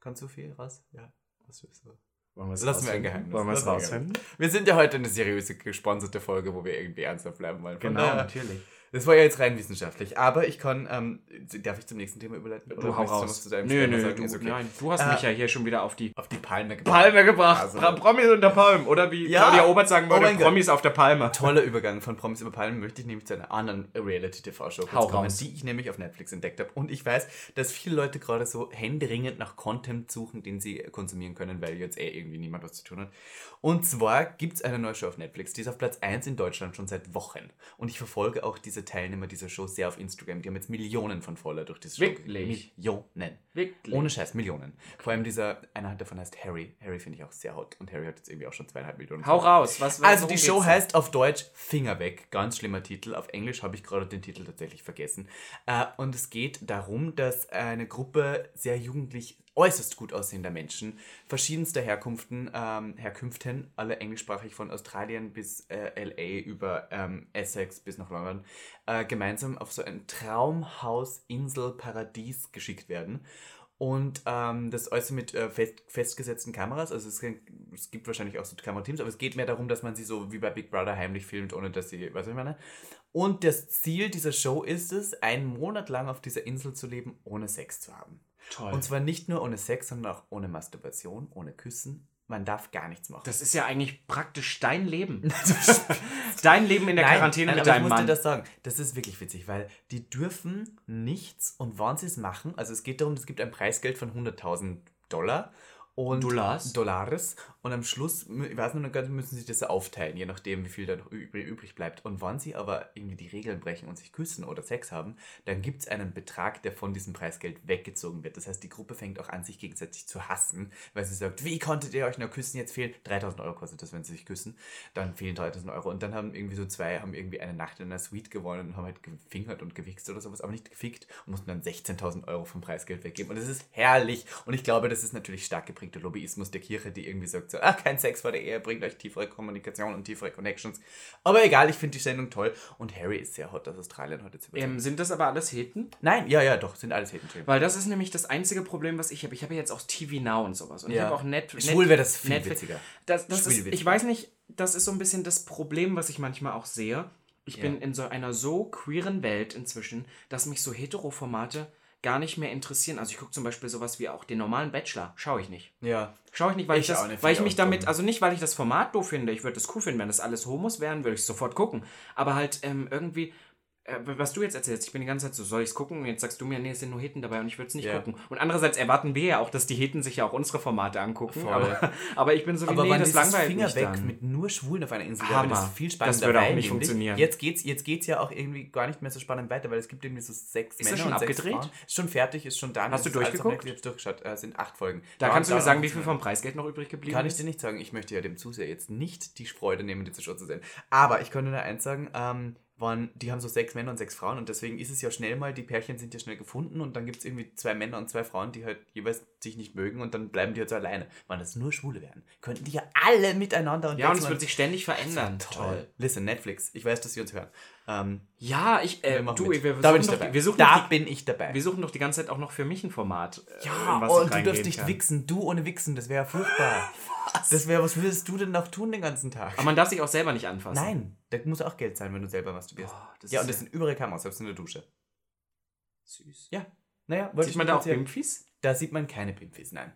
kannst du viel raus? Ja. Was willst du? Wollen wir es Lassen wir ein? Geheimnis. Wollen wir es rausfinden? Wir sind ja heute eine seriöse, gesponserte Folge, wo wir irgendwie ernsthaft bleiben wollen. Von Genau, daher- natürlich. Das war ja jetzt rein wissenschaftlich. Aber ich kann, ähm, darf ich zum nächsten Thema überleiten? Du hau raus. deinem Nö, nö, sagen? du, okay. nein. Du hast Äh, mich ja hier schon wieder auf die Auf die Palme gebracht. Palme gebracht. Also- Promis unter Palmen. Oder wie Ja. Claudia Obert sagen Oh würde, Gott. Promis auf der Palme. Toller Übergang von Promis über Palmen möchte ich nämlich zu einer anderen Reality-TV-Show kommen, raus. die ich nämlich auf Netflix entdeckt habe. Und ich weiß, dass viele Leute gerade so händeringend nach Content suchen, den sie konsumieren können, weil jetzt eh irgendwie niemand was zu tun hat. Und zwar gibt es eine neue Show auf Netflix, die ist auf Platz 1 in Deutschland schon seit Wochen. Und ich verfolge auch diese Teilnehmer dieser Show sehr auf Instagram. Die haben jetzt Millionen von Follower durch diese Show. Wirklich? Millionen. Wirklich? Ohne Scheiß, Millionen. Vor allem dieser, einer davon heißt Harry. Harry finde ich auch sehr hot. Und Harry hat jetzt irgendwie auch schon zweieinhalb Millionen. Hau raus. Was, Also die Show heißt auf Deutsch Finger weg, ganz schlimmer Titel. Auf Englisch habe ich gerade den Titel tatsächlich vergessen. Äh, und es geht darum, dass eine Gruppe sehr jugendlich äußerst gut aussehender Menschen verschiedenster Herkunften, ähm, Herkünften, alle englischsprachig von Australien bis äh, LA über ähm, Essex bis nach London, äh, gemeinsam auf so ein Traumhaus, Insel, Paradies geschickt werden. Und ähm, das alles mit äh, fest, festgesetzten Kameras. Also es, es gibt wahrscheinlich auch so Kamerateams, aber es geht mehr darum, dass man sie so wie bei Big Brother heimlich filmt, ohne dass sie, was ich meine? Und das Ziel dieser Show ist es, einen Monat lang auf dieser Insel zu leben, ohne Sex zu haben. Toll. Und zwar nicht nur ohne Sex, sondern auch ohne Masturbation, ohne Küssen. Man darf gar nichts machen. Das ist ja eigentlich praktisch dein Leben. dein Leben in der Quarantäne mit aber deinem ich muss Mann. dir das sagen. Das ist wirklich witzig, weil die dürfen nichts und wann sie es machen, also es geht darum, es gibt ein Preisgeld von 100.000 Dollar und Dollars? Dollars und am Schluss, ich weiß noch nicht, müssen sie das aufteilen, je nachdem, wie viel da noch übrig, bleibt. Und wann sie aber irgendwie die Regeln brechen und sich küssen oder Sex haben, dann gibt es einen Betrag, der von diesem Preisgeld weggezogen wird. Das heißt, die Gruppe fängt auch an, sich gegenseitig zu hassen, weil sie sagt, wie konntet ihr euch nur küssen, jetzt fehlen 3000 Euro kostet das, wenn sie sich küssen, dann fehlen 3000 Euro. Und dann haben irgendwie so zwei, haben irgendwie eine Nacht in einer Suite gewonnen und haben halt gefingert und gewichst oder sowas, aber nicht gefickt und mussten dann 16.000 Euro vom Preisgeld weggeben. Und das ist herrlich. Und ich glaube, das ist natürlich stark geprägter Lobbyismus der Kirche, die irgendwie sagt so, ach, kein Sex vor der Ehe, bringt euch tiefere Kommunikation und tiefere Connections. Aber egal, ich finde die Sendung toll. Und Harry ist sehr hot aus Australien heute zu ähm, sind das aber alles Heten? Nein, ja, ja, doch, sind alles Champions. Weil das ist nämlich das einzige Problem, was ich habe. Ich habe ja jetzt auch TV Now und sowas. Und ich Ja. habe auch Net Schwul Net- wäre das viel Netflix. witziger. Das, das Schwul ist, witziger. ich weiß nicht, das ist so ein bisschen das Problem, was ich manchmal auch sehe. Ich Ja. bin in so einer so queeren Welt inzwischen, dass mich so Hetero-Formate gar nicht mehr interessieren. Also ich gucke zum Beispiel sowas wie auch den normalen Bachelor. Schaue ich nicht. Ja. Schaue ich nicht, weil ich, Ich das, nicht, weil ich mich damit, dumm. also nicht, weil ich das Format doof finde, ich würde es cool finden, wenn das alles Homos wären, würde ich sofort gucken. Aber halt ähm, irgendwie was du jetzt erzählst, ich bin die ganze Zeit so, soll ich es gucken? Und jetzt sagst du mir, nee, es sind nur Heten dabei und ich würde es nicht Ja. gucken. Und andererseits erwarten wir ja auch, dass die Heten sich ja auch unsere Formate angucken. Aber, aber ich bin so wie, Aber nee, wann das langweilt Finger mich weg dann. mit nur Schwulen auf einer Insel Hammer. das ist viel spannender. Das würde auch nicht funktionieren. Jetzt geht's, jetzt geht's ja auch irgendwie gar nicht mehr so spannend weiter, weil es gibt irgendwie so sechs Ist Männer schon und sechs abgedreht? Frauen. Ist schon fertig, ist schon da. Hast du ist durchgeguckt? Netflix durchgeschaut. Äh, sind acht Folgen. da Dauert- kannst du mir sagen, wie viel vom Preisgeld noch übrig geblieben Kann ich ist? dir nicht sagen. Ich möchte ja dem Zuseher jetzt nicht die Freude nehmen, diese Show zu sehen. Aber ich könnte nur eins sagen, ähm, waren, die haben so sechs Männer und sechs Frauen und deswegen ist es ja schnell mal, die Pärchen sind ja schnell gefunden und dann gibt es irgendwie zwei Männer und zwei Frauen, die halt jeweils sich nicht mögen und dann bleiben die halt so alleine. Wenn das nur Schwule wären, könnten die ja alle miteinander und Ja, und es wird sich ständig verändern. Toll. Listen, Netflix. Ich weiß, dass sie uns hören. Ähm, Ja, ich, äh, wir du, mit. wir, da bin ich suchen dabei. wir suchen da doch die, bin ich dabei. wir suchen doch die ganze Zeit auch noch für mich ein Format. äh, ja, was ich und du darfst nicht kann. wichsen. Du ohne Wichsen, das wäre furchtbar. Das wäre, was würdest du denn noch tun den ganzen Tag? Aber man darf sich auch selber nicht anfassen. Nein, da muss auch Geld sein, wenn du selber masturbierst. Das ja, und das sind überall Kameras, selbst in der Dusche. Süß. Ja, naja, wollte Sieht ich man da auch. Bimpfis? Da sieht man keine Pimpfis, nein.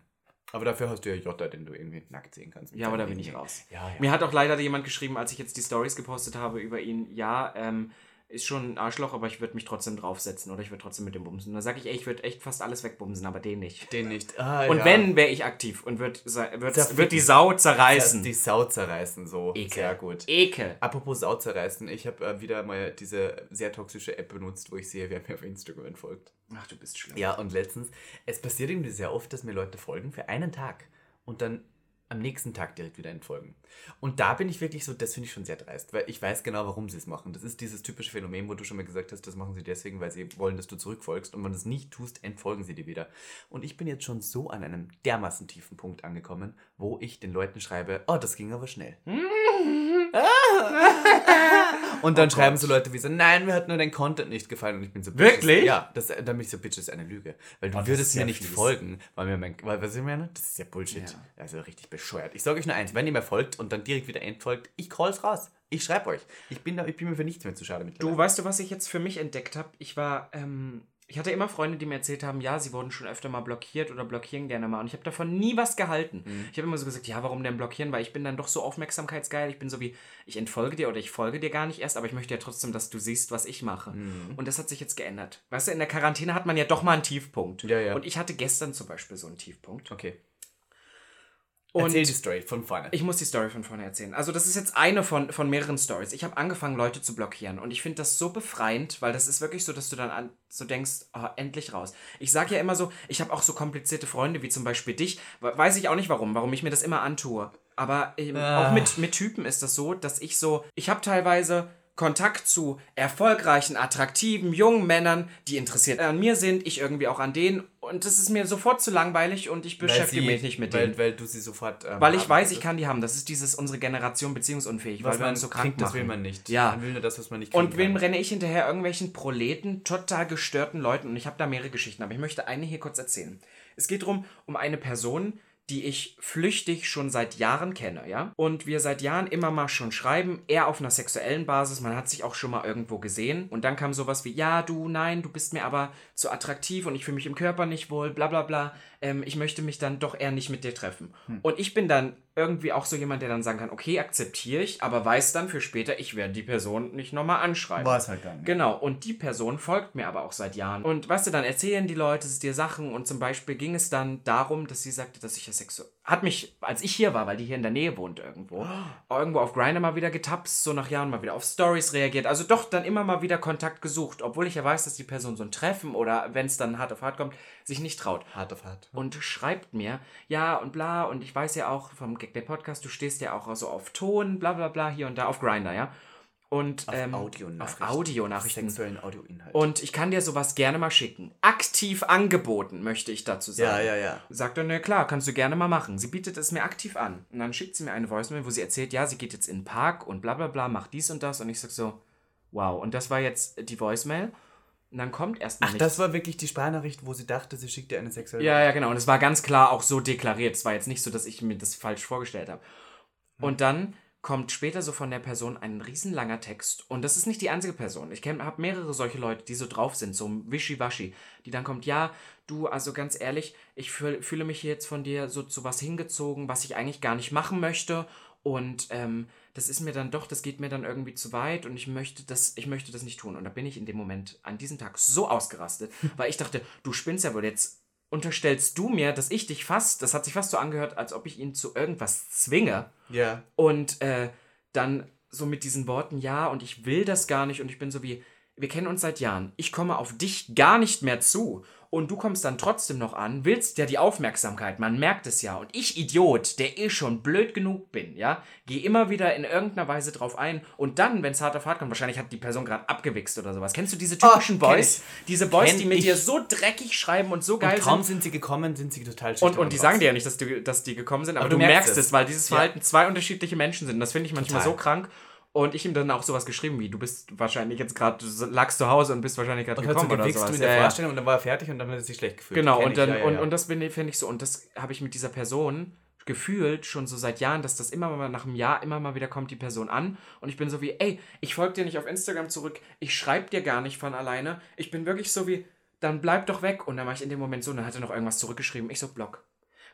Aber dafür hast du ja Jota, den du irgendwie nackt sehen kannst. Ja, aber da bin ich raus. Ja, ja. Mir hat auch leider jemand geschrieben, als ich jetzt die Stories gepostet habe über ihn, ja, ähm, ist schon ein Arschloch, aber ich würde mich trotzdem draufsetzen oder ich würde trotzdem mit dem bumsen. Und da sage ich, ey, ich würde echt fast alles wegbumsen, aber den nicht. Den nicht. Ah, Und ja. wenn, wäre ich aktiv und würde würd, würd die Sau zerreißen. die Sau zerreißen, so. Ekel. Sehr gut. Ekel. Apropos Sau zerreißen, ich habe äh, wieder mal diese sehr toxische App benutzt, wo ich sehe, wer mir auf Instagram entfolgt. Ach, du bist schlimm. Ja, und letztens, es passiert irgendwie sehr oft, dass mir Leute folgen für einen Tag und dann am nächsten Tag direkt wieder entfolgen. Und da bin ich wirklich so, das finde ich schon sehr dreist, weil ich weiß genau, warum sie es machen. Das ist dieses typische Phänomen, wo du schon mal gesagt hast, das machen sie deswegen, weil sie wollen, dass du zurückfolgst und wenn du es nicht tust, entfolgen sie dir wieder. Und ich bin jetzt schon so an einem dermaßen tiefen Punkt angekommen, wo ich den Leuten schreibe, oh, das ging aber schnell. Und dann Oh schreiben Gott. so Leute wie so, nein, mir hat nur dein Content nicht gefallen und ich bin so, Wirklich? Ja, das, dann bin ich so, Bitch, das ist eine Lüge. Weil du Oh, würdest mir ja nicht fies. folgen, weil mir mein, weil, was ich meine? Das ist ja Bullshit. Ja. Also richtig bescheuert. Ich sage euch nur eins, wenn ihr mir folgt und dann direkt wieder entfolgt, ich call's raus. Ich schreibe euch. Ich bin, da, ich bin mir für nichts mehr zu schade Du, mittlerweile. weißt du, was ich jetzt für mich entdeckt habe? Ich war, ähm, ich hatte immer Freunde, die mir erzählt haben, ja, sie wurden schon öfter mal blockiert oder blockieren gerne mal. Und ich habe davon nie was gehalten. Mhm. Ich habe immer so gesagt, ja, warum denn blockieren? Weil ich bin dann doch so aufmerksamkeitsgeil. Ich bin so wie, ich entfolge dir oder ich folge dir gar nicht erst, aber ich möchte ja trotzdem, dass du siehst, was ich mache. Mhm. Und das hat sich jetzt geändert. Weißt du, in der Quarantäne hat man ja doch mal einen Tiefpunkt. Ja, ja. Und ich hatte gestern zum Beispiel so einen Tiefpunkt. Okay. Und Erzähl die Story von vorne. ich muss die Story von vorne erzählen. Also, das ist jetzt eine von, von mehreren Stories. Ich habe angefangen, Leute zu blockieren. Und ich finde das so befreiend, weil das ist wirklich so, dass du dann an, so denkst, oh, endlich raus. Ich sage ja immer so, ich habe auch so komplizierte Freunde, wie zum Beispiel dich. We- Weiß ich auch nicht warum, warum ich mir das immer antue. Aber ähm, Ah. auch mit, mit Typen ist das so, dass ich so, ich habe teilweise Kontakt zu erfolgreichen, attraktiven, jungen Männern, die interessiert an mir sind, ich irgendwie auch an denen. Und das ist mir sofort zu langweilig und ich beschäftige sie- mich nicht mit weil, denen. Weil du sie sofort. ähm, Weil ich weiß, ich kann die haben. Das ist dieses, unsere Generation beziehungsunfähig, Was weil wir man uns so krank kriegt, das machen. will man nicht. Ja. Man will nur das, was man nicht Und wem kann. renne ich hinterher? Irgendwelchen Proleten, total gestörten Leuten. Und ich habe da mehrere Geschichten, aber ich möchte eine hier kurz erzählen. Es geht darum, um eine Person, die ich flüchtig schon seit Jahren kenne, ja? Und wir seit Jahren immer mal schon schreiben, eher auf einer sexuellen Basis, man hat sich auch schon mal irgendwo gesehen. Und dann kam sowas wie, ja, du, nein, du bist mir aber zu attraktiv und ich fühle mich im Körper nicht wohl, bla bla bla. Ähm, ich möchte mich dann doch eher nicht mit dir treffen. Und ich bin dann irgendwie auch so jemand, der dann sagen kann, okay, akzeptiere ich, aber weiß dann für später, ich werde die Person nicht nochmal anschreiben. War es halt dann. Genau, und die Person folgt mir aber auch seit Jahren. Und weißt du, dann erzählen die Leute dir Sachen und zum Beispiel ging es dann darum, dass sie sagte, dass ich ja sexuell. Hat mich, als ich hier war, weil die hier in der Nähe wohnt irgendwo, irgendwo auf Grindr mal wieder getapst, so nach Jahren mal wieder auf Stories reagiert. Also doch dann immer mal wieder Kontakt gesucht, obwohl ich ja weiß, dass die Person so ein Treffen oder wenn es dann hart auf hart kommt, sich nicht traut Hart auf hart. und schreibt mir, ja und bla, und ich weiß ja auch vom Gag der Podcast, du stehst ja auch so auf Ton, bla bla bla, hier und da, auf Grinder, ja. Und Auf ähm, Audionachrichten. Auf Audionachrichten. Sexuellen Audioinhalt. Und ich kann dir sowas gerne mal schicken. Aktiv angeboten, möchte ich dazu sagen. ja, ja, ja. Sagt er, ne, klar, kannst du gerne mal machen. Sie bietet es mir aktiv an. Und dann schickt sie mir eine Voicemail, wo sie erzählt, ja, sie geht jetzt in den Park und bla bla bla, macht dies und das. Und ich sag so, wow. Und das war jetzt die Voicemail. Und dann kommt erstmal Ach, nichts. das war wirklich die Sprachnachricht, wo sie dachte, sie schickt dir eine sexuelle. Ja, ja, genau. Und es war ganz klar auch so deklariert. Es war jetzt nicht so, dass ich mir das falsch vorgestellt habe. Und dann kommt später so von der Person ein riesenlanger Text. Und das ist nicht die einzige Person. Ich habe mehrere solche Leute, die so drauf sind, so wischiwaschi, die dann kommt, ja, du, also ganz ehrlich, ich fühl, fühle mich jetzt von dir so zu was hingezogen, was ich eigentlich gar nicht machen möchte. Und ähm, das ist mir dann doch, das geht mir dann irgendwie zu weit und ich möchte das, ich möchte das nicht tun. Und da bin ich in dem Moment an diesem Tag so ausgerastet, weil ich dachte, du spinnst ja wohl jetzt. Unterstellst du mir, dass ich dich fast, das hat sich fast so angehört, als ob ich ihn zu irgendwas zwinge. Ja. Und äh, dann so mit diesen Worten, ja, und ich will das gar nicht. Und ich bin so wie, wir kennen uns seit Jahren. Ich komme auf dich gar nicht mehr zu. Und du kommst dann trotzdem noch an, willst ja die Aufmerksamkeit, man merkt es ja. Und ich, Idiot, der eh schon blöd genug bin, ja, gehe immer wieder in irgendeiner Weise drauf ein. Und dann, wenn es hart auf hart kommt, wahrscheinlich hat die Person gerade abgewichst oder sowas. Kennst du diese typischen Oh, Boys? Diese Boys, Kenn die mit ich. dir so dreckig schreiben und so geil Und kaum sind. sind sie gekommen, sind sie total Und, und die sagen dir ja nicht, dass, du, dass die gekommen sind, aber, Aber du, merkst es, es. weil dieses Ja. Verhalten zwei unterschiedliche Menschen sind. Das finde ich manchmal Total. so krank. Und ich ihm dann auch sowas geschrieben wie, du bist wahrscheinlich jetzt gerade, du lagst zu Hause und bist wahrscheinlich gerade Und hat so gekommen oder sowas. in der Ja. Vorstellung und dann war er fertig und dann hat er sich schlecht gefühlt. Genau, und, ich, dann, ja, ja, Und, ja. und das finde find ich so. Und das habe ich mit dieser Person gefühlt schon so seit Jahren, dass das immer mal nach einem Jahr immer mal wieder kommt die Person an und ich bin so wie, ey, ich folge dir nicht auf Instagram zurück, ich schreibe dir gar nicht von alleine. Ich bin wirklich so wie, dann bleib doch weg. Und dann war ich in dem Moment so, und dann hat er noch irgendwas zurückgeschrieben. Ich so, Block.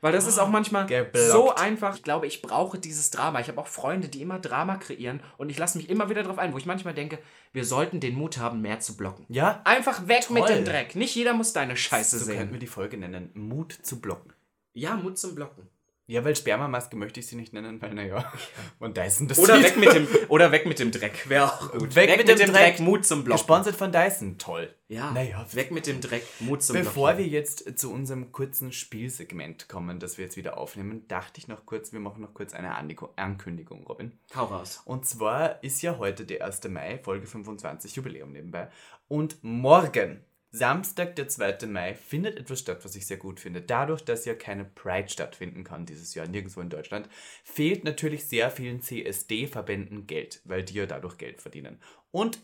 Weil das ist auch manchmal geblockt. so einfach. Ich glaube, ich brauche dieses Drama. Ich habe auch Freunde, die immer Drama kreieren und ich lasse mich immer wieder drauf ein, wo ich manchmal denke, wir sollten den Mut haben, mehr zu blocken. Ja, Einfach weg mit Toll. dem Dreck. Nicht jeder muss deine Scheiße so könnten sehen. wir die Folge nennen. Mut zu blocken. Ja, Mut zum Blocken. Ja, weil Spermamaske möchte ich sie nicht nennen, weil naja, und Dyson das Oder weg mit dem, oder weg mit dem Dreck. Wäre auch gut. Weg mit dem Dreck. Mut zum Blocken. Gesponsert von Dyson, toll. Ja, Naja, weg mit dem Dreck, Mut zum Bevor Blocken. wir jetzt zu unserem kurzen Spielsegment kommen, das wir jetzt wieder aufnehmen, dachte ich noch kurz, wir machen noch kurz eine Ankündigung, Robin. Hau raus. Und zwar ist ja heute der 1. Mai, Folge 25, Jubiläum nebenbei. Und morgen, Samstag, der 2. Mai, findet etwas statt, was ich sehr gut finde. Dadurch, dass ja keine Pride stattfinden kann dieses Jahr, nirgendwo in Deutschland, fehlt natürlich sehr vielen CSD-Verbänden Geld, weil die ja dadurch Geld verdienen. Und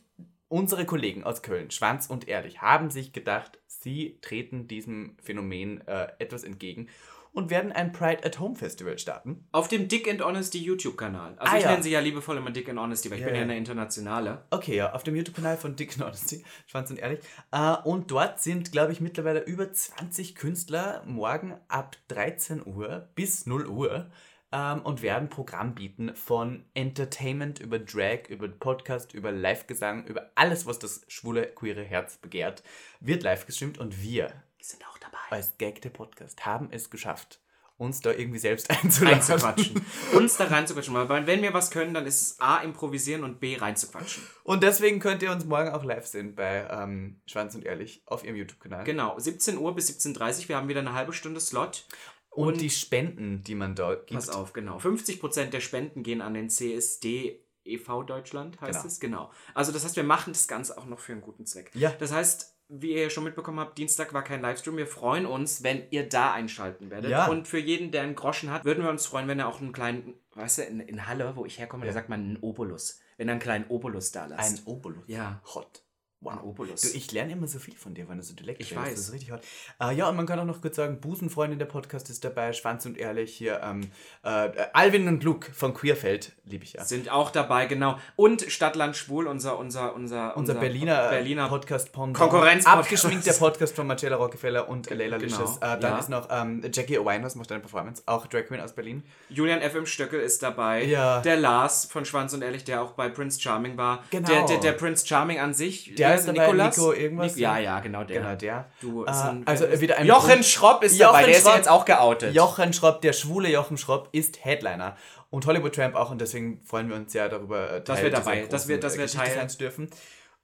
unsere Kollegen aus Köln, Schwanz und Ehrlich, haben sich gedacht, sie treten diesem Phänomen äh, etwas entgegen und werden ein Pride at Home Festival starten. Auf dem Dick and Honesty YouTube-Kanal. Also Ah, ich ja. nenne sie ja liebevoll immer Dick and Honesty, weil ich Ja, bin ja eine internationale. Okay, ja, auf dem YouTube-Kanal von Dick Honesty, Schwanz und Ehrlich. Äh, und dort sind, glaube ich, mittlerweile über 20 Künstler morgen ab 13 Uhr bis 0 Uhr ähm, und werden Programm bieten von Entertainment über Drag, über Podcast, über Live-Gesang, über alles, was das schwule, queere Herz begehrt, wird live gestreamt und wir Die sind auch dabei. als Gag der Podcast haben es geschafft, uns da irgendwie selbst einzulassen. Reinzuquatschen. Uns da reinzuquatschen. Weil wenn wir was können, dann ist es A, improvisieren und B, reinzuquatschen. Und deswegen könnt ihr uns morgen auch live sehen bei ähm, Schwanz und Ehrlich auf ihrem YouTube-Kanal. Genau, 17 Uhr bis 17.30 Uhr. Wir haben wieder eine halbe Stunde Slot. Und, die Spenden, die man da gibt. Pass auf, genau. 50% der Spenden gehen an den CSD e.V. Deutschland, heißt Genau. es, genau. Also das heißt, wir machen das Ganze auch noch für einen guten Zweck. Ja. Das heißt, wie ihr ja schon mitbekommen habt, Dienstag war kein Livestream. Wir freuen uns, wenn ihr da einschalten werdet. Ja. Und für jeden, der einen Groschen hat, würden wir uns freuen, wenn er auch einen kleinen, weißt du, in, in Halle, wo ich herkomme, da sagt man einen Obolus. Wenn er einen kleinen Obolus da Ein lasst. Obolus. Ja. Hot. Ein Obolus. Du, ich lerne immer so viel von dir, wenn du so Dialekt Ich redest. weiß. Das ist richtig hot. Äh, ja, und man kann auch noch kurz sagen, Busenfreundin der Podcast ist dabei, Schwanz und Ehrlich hier. Ähm, äh, Alvin und Luke von Queerfeld, liebe ich ja. sind auch dabei, genau. Und Stadtland Schwul, unser, unser, unser, Unser Berliner, Berliner Podcast Pendant. Konkurrenz-Podcast. Abgeschminkt der Podcast von Marcella Rockefeller und Leila Genau. Äh, dann ja. ist noch ähm, Jackie Winehouse macht eine Performance, auch Drag Queen aus Berlin. Julian F.M. Stöckel ist dabei. Ja. Der Lars von Schwanz und Ehrlich, der auch bei Prince Charming war. Genau. Der, der, der Prince Charming an sich. Der ist dabei, Nico irgendwas? Nik- ja, ja, genau der. Genau, der. Du, Äh, ein, also wieder ein Jochen Schropp ist Jochen dabei, der ist ja Schropp- jetzt auch geoutet. Jochen Schropp, der schwule Jochen Schropp, ist Headliner. Und Hollywood Tramp auch und deswegen freuen wir uns sehr darüber, äh, Dass wir dabei- dass wir- dass wir Teil- sein dürfen.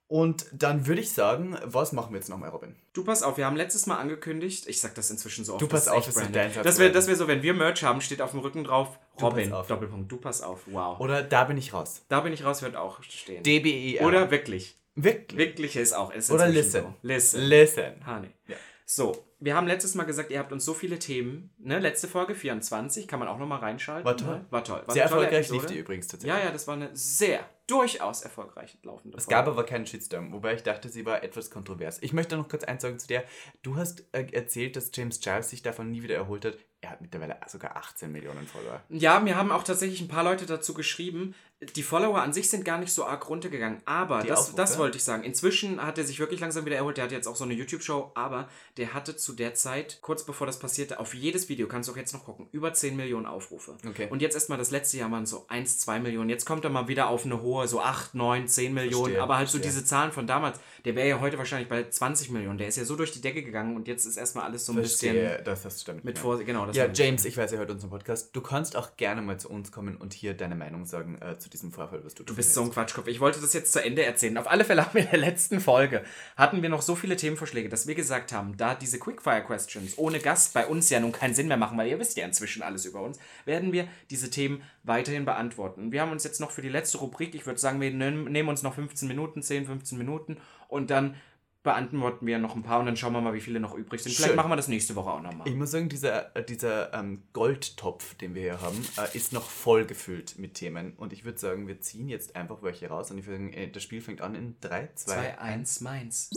Und dann würde ich sagen, was machen wir jetzt nochmal, Robin? Du pass auf, wir haben letztes Mal angekündigt, ich sag das inzwischen so oft. Du pass auf, ist Satz dass wir, dass wir so, wenn wir Merch haben, steht auf dem Rücken drauf, Robin. Doppelpunkt, du pass auf, wow. Oder da bin ich raus. Da bin ich raus, wird auch stehen. DBER. Oder wirklich. Wirklich. Wirklich ist auch. Ist Oder listen. So. Listen. Listen. Honey. Ja. So, wir haben letztes Mal gesagt, ihr habt uns so viele Themen. Ne? Letzte Folge 24, kann man auch nochmal reinschalten. War toll. Ne? War toll. War Sehr erfolgreich lief Episode. die übrigens tatsächlich. Ja, ja, das war eine sehr, durchaus erfolgreich laufende Es gab aber keinen Shitstorm, wobei ich dachte, sie war etwas kontrovers. Ich möchte noch kurz eins sagen zu der. Du hast äh, erzählt, dass James Giles sich davon nie wieder erholt hat. Er hat mittlerweile sogar 18 Millionen Follower. Ja, mir haben auch tatsächlich ein paar Leute dazu geschrieben, die Follower an sich sind gar nicht so arg runtergegangen. Aber, Die das, Aufrufe? das wollte ich sagen. Inzwischen hat er sich wirklich langsam wieder erholt. Der hat jetzt auch so eine YouTube-Show, aber der hatte zu der Zeit, kurz bevor das passierte, auf jedes Video, kannst du auch jetzt noch gucken, über 10 Millionen Aufrufe. Okay. Und jetzt erstmal das letzte Jahr waren so 1, 2 Millionen. Jetzt kommt er mal wieder auf eine hohe, so 8, 9, 10 Millionen. Verstehe, aber halt so verstehe. diese Zahlen von damals, der wäre ja heute wahrscheinlich bei 20 Millionen. Der ist ja so durch die Decke gegangen und jetzt ist erstmal alles so ein bisschen Verstehe, das hast du damit mit. Vorsicht. Genau, das Ja. James, ich weiß, ihr hört unseren Podcast. Du kannst auch gerne mal zu uns kommen und hier deine Meinung sagen äh, zu diesem Vorfall, was du Du bist so ein Quatschkopf. Ich wollte das jetzt zu Ende erzählen. Auf alle Fälle haben wir in der letzten Folge hatten wir noch so viele Themenvorschläge, dass wir gesagt haben, da diese Quickfire-Questions ohne Gast bei uns ja nun keinen Sinn mehr machen, weil ihr wisst ja inzwischen alles über uns, werden wir diese Themen weiterhin beantworten. Wir haben uns jetzt noch für die letzte Rubrik, ich würde sagen, wir nehmen uns noch 15 Minuten, 10, 15 Minuten und dann beantworten wir noch ein paar und dann schauen wir mal, wie viele noch übrig sind. Vielleicht Schön. machen wir das nächste Woche auch nochmal. Ich muss sagen, dieser, äh, dieser ähm, Goldtopf, den wir hier haben, äh, ist noch voll gefüllt mit Themen. Und ich würde sagen, wir ziehen jetzt einfach welche raus. Und ich würde sagen, äh, das Spiel fängt an in 3, 2, 2, 1, Mainz.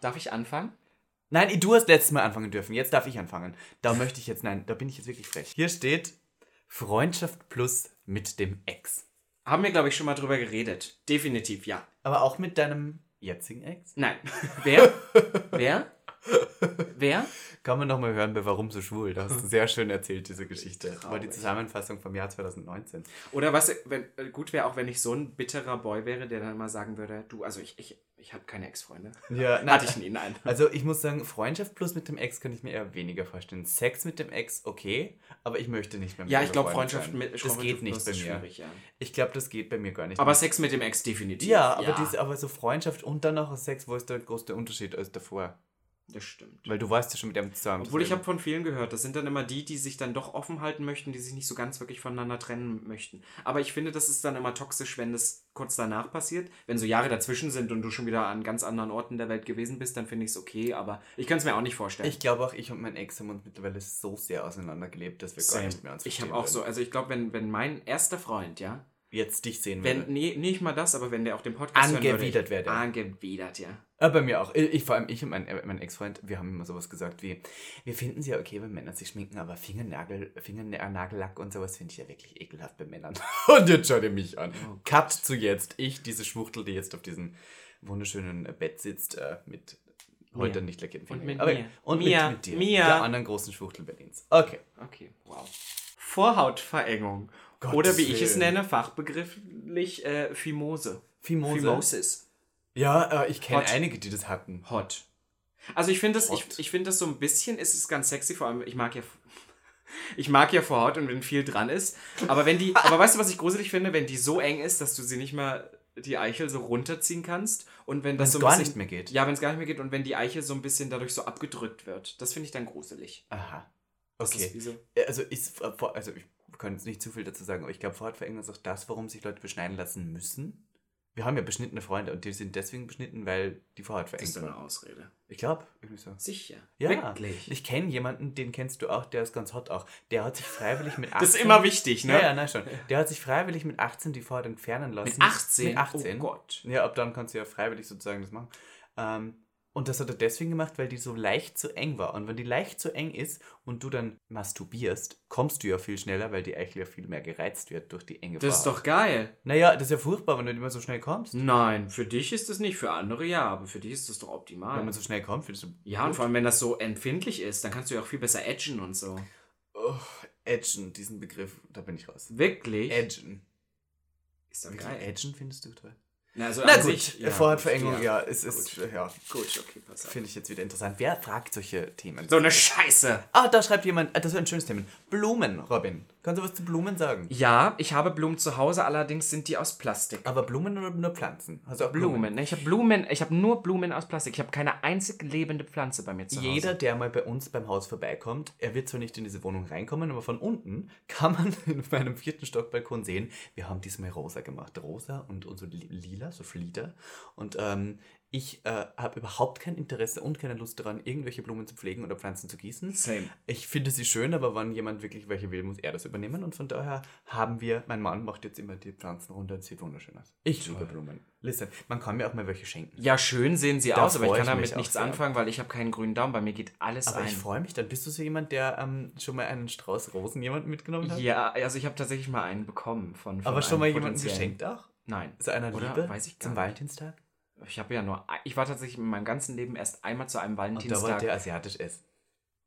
Darf ich anfangen? Nein, du hast letztes Mal anfangen dürfen. Jetzt darf ich anfangen. Da möchte ich jetzt, nein, da bin ich jetzt wirklich frech. Hier steht Freundschaft plus mit dem Ex. Haben wir, glaube ich, schon mal drüber geredet. Definitiv, ja. Aber auch mit deinem jetzigen Ex? Nein. Wer? Wer? Wer? Kann man nochmal hören bei Warum so schwul? Da hast du sehr schön erzählt, diese Geschichte. War die Traurig. Zusammenfassung vom Jahr 2019. Oder was, wenn, äh, gut wäre auch, wenn ich so ein bitterer Boy wäre, der dann immer sagen würde, du, also ich, ich, ich habe keine Ex-Freunde. Ja, Hatte ich nie, nein. Also ich muss sagen, Freundschaft plus mit dem Ex kann ich mir eher weniger vorstellen. Sex mit dem Ex, okay, aber ich möchte nicht mehr mit Ja, ich glaube, Freundschaft sein. mit Das Freundschaft geht nicht bei mir. ja. Ich glaube, das geht bei mir gar nicht. Aber mehr. Sex mit dem Ex definitiv. ja, aber, Diese, aber so Freundschaft und dann noch Sex, wo ist der große Unterschied als davor? Das stimmt. Weil du warst ja schon mit dem zusammen. Obwohl ich habe von vielen gehört, das sind dann immer die, die sich dann doch offen halten möchten, die sich nicht so ganz wirklich voneinander trennen möchten. Aber ich finde, das ist dann immer toxisch, wenn das kurz danach passiert. Wenn so Jahre dazwischen sind und du schon wieder an ganz anderen Orten der Welt gewesen bist, dann finde ich es okay, aber ich kann es mir auch nicht vorstellen. Ich glaube auch, ich und mein Ex haben uns mittlerweile so sehr auseinandergelebt, dass wir gar Same. nicht mehr uns Ich habe verstehen auch so, also ich glaube, wenn, wenn mein erster Freund, ja, Jetzt dich sehen wenn, würde. nee, nicht mal das, aber wenn der auch den Podcast Angewidert wäre der. Angewidert, ja. Ah, bei mir auch. Ich, vor allem ich und mein, äh, mein Ex-Freund, wir haben immer sowas gesagt wie, wir finden es ja okay, wenn Männer sich schminken, aber Fingernagel, Fingernagellack und sowas finde ich ja wirklich ekelhaft bei Männern. Und jetzt schaut ihr mich an. Oh Cut zu jetzt. Ich, diese Schwuchtel, die jetzt auf diesem wunderschönen äh, Bett sitzt, äh, mit heute nicht lackierten Und Fingern. mit aber, mir. Und Mir. mit, mit dir. Mir. Der anderen großen Schwuchtel Berlins. Okay. Okay, wow. Vorhautverengung. Gottes Oder wie ich es nenne, fachbegrifflich äh, Fimose. Fimose. Phimosis. Ja, äh, ich kenne Hot. einige, die das hatten. Hot. Also ich finde das, ich, Hot. ich finde das so ein bisschen, ist es ganz sexy, vor allem, ich mag ja, ich mag ja Vorhaut und wenn viel dran ist. Aber wenn die, aber weißt du, was ich gruselig finde, wenn die so eng ist, dass du sie nicht mal die Eichel so runterziehen kannst und wenn das Wenn's so gar bisschen, nicht mehr geht. Ja, wenn es gar nicht mehr geht und wenn die Eichel so ein bisschen dadurch so abgedrückt wird. Das finde ich dann gruselig. Aha. Okay. so- Also, ist, äh, vor- also ich kann jetzt nicht zu viel dazu sagen, aber ich glaube, Vorhautverengung ist auch das, warum sich Leute beschneiden lassen müssen. Wir haben ja beschnittene Freunde und die sind deswegen beschnitten, weil die Vorhaut Das verengt ist eine. Ausrede. Ich glaube, irgendwie so. Sicher. Ja, Wirklich. ich kenne jemanden, den kennst du auch, der ist ganz hot auch. Der hat sich freiwillig mit 18... Das ist immer wichtig, ne? Ja, ja, nein, schon. Der hat sich freiwillig mit 18 die Vorhaut entfernen lassen. Mit 18? Mit 18. Oh Gott. Ja, ab dann kannst du ja freiwillig sozusagen das machen. Ähm, und das hat er deswegen gemacht, weil die so leicht zu eng war. Und wenn die leicht zu eng ist und du dann masturbierst, kommst du ja viel schneller, weil die Eichel ja viel mehr gereizt wird durch die enge Das ist doch geil. Naja, das ist ja furchtbar, wenn du immer so schnell kommst. Nein, für dich ist es nicht, für andere ja, aber für dich ist es doch Wenn optimal. man so schnell kommt, findest du. Ja, und gut? vor allem, wenn das so empfindlich ist, dann kannst du ja auch viel besser edgen und so. Oh, Edgen, diesen Begriff, da bin ich raus. Wirklich? Edgen. Ist doch Wirklich, geil. Edgen findest du toll? Na, also Na gut, sich, ja, Vorhautverengung, gut, ja, es ist, Gut, ja, gut okay, pass auf. finde ich jetzt wieder interessant. Wer fragt solche Themen? So eine Scheiße. Ah, da schreibt jemand, ah, das ist ein schönes Thema. Blumen, Robin. Kannst du was zu Blumen sagen? Ja, ich habe Blumen zu Hause, allerdings sind die aus Plastik. Aber Blumen oder nur Pflanzen? Also auch Blumen. ne? Ich habe Blumen, ich habe nur Blumen aus Plastik. Ich habe keine einzig lebende Pflanze bei mir zu Hause. Jeder, der mal bei uns beim Haus vorbeikommt, er wird zwar nicht in diese Wohnung reinkommen, aber von unten kann man in meinem vierten Stockbalkon sehen, wir haben diesmal rosa gemacht. Rosa und, und so li- lila, so Flieder. Und ähm, ich äh, habe überhaupt kein Interesse und keine Lust daran, irgendwelche Blumen zu pflegen oder Pflanzen zu gießen. Same. Ich finde sie schön, aber wenn jemand wirklich welche will, muss er das übernehmen. Und von daher haben wir, mein Mann macht jetzt immer die Pflanzen runter und sieht wunderschön aus. Ich liebe Blumen. Listen, man kann mir auch mal welche schenken. Ja, schön sehen sie Da aus, aber ich kann damit nichts anfangen, weil ich habe keinen grünen Daumen. Bei mir geht alles Aber ein. ich freue mich, dann bist du so jemand, der ähm, schon mal einen Strauß Rosen jemanden mitgenommen hat? Ja, also ich habe tatsächlich mal einen bekommen von. von Aber schon mal jemanden geschenkt auch? Nein. Zu einer Oder? Liebe? Weiß ich gar zum nicht. Valentinstag? Ich habe ja nur, ich war tatsächlich in meinem ganzen Leben erst einmal zu einem Und da Valentinstag. wollt ihr asiatisch essen.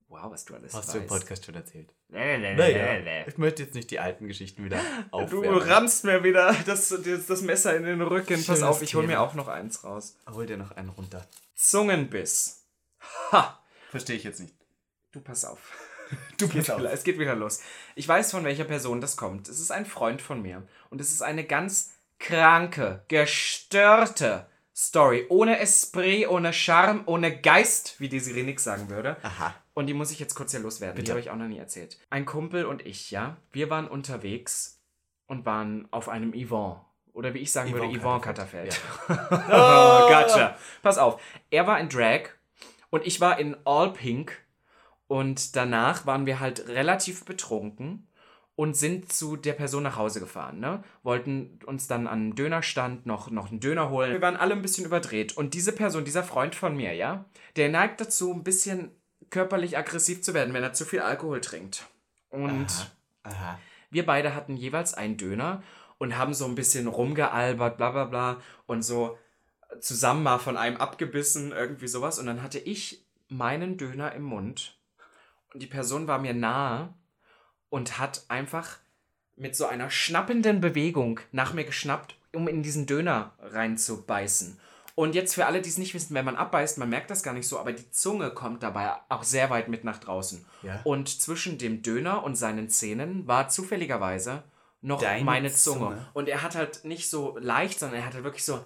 wow, was du alles Hast du im weißt. Podcast schon erzählt. Nee, nee, Naja, ich möchte jetzt nicht die alten Geschichten wieder Du aufwärmen. rammst mir wieder das, das, das Messer in den Rücken. Pass Schönes auf, ich hol mir auch noch eins raus. Hol dir noch einen runter. Zungenbiss. Ha! Verstehe ich jetzt nicht. Du pass auf. Du Es geht, wieder, es geht wieder los. Ich weiß, von welcher Person das kommt. Es ist ein Freund von mir. Und es ist eine ganz kranke, gestörte Story. Ohne Esprit, ohne Charme, ohne Geist, wie die Sirenik sagen würde. Aha. Und die muss ich jetzt kurz hier loswerden. Die Bitte. habe ich auch noch nie erzählt. Ein Kumpel und ich, ja, wir waren unterwegs und waren auf einem Yvonne. Oder wie ich sagen würde, Yvonne Yvonne Katterfeld. Katterfeld. Oh, gotcha. Pass auf. Er war in Drag und ich war in All Pink. Und danach waren wir halt relativ betrunken und sind zu der Person nach Hause gefahren. Ne? Wollten uns dann an einen Dönerstand noch, noch einen Döner holen. Wir waren alle ein bisschen überdreht. Und diese Person, dieser Freund von mir, ja, der neigt dazu, ein bisschen körperlich aggressiv zu werden, wenn er zu viel Alkohol trinkt. Und Aha. wir beide hatten jeweils einen Döner und haben so ein bisschen rumgealbert, bla bla bla, und so zusammen mal von einem abgebissen, irgendwie sowas. Und dann hatte ich meinen Döner im Mund und die Person war mir nahe und hat einfach mit so einer schnappenden Bewegung nach mir geschnappt, um in diesen Döner reinzubeißen. Und jetzt für alle, die es nicht wissen, wenn man abbeißt, man merkt das gar nicht so, aber die Zunge kommt dabei auch sehr weit mit nach draußen. Ja. Und zwischen dem Döner und seinen Zähnen war zufälligerweise noch Deine meine Zunge. Zunge? Und er hat halt nicht so leicht, sondern er hat halt wirklich so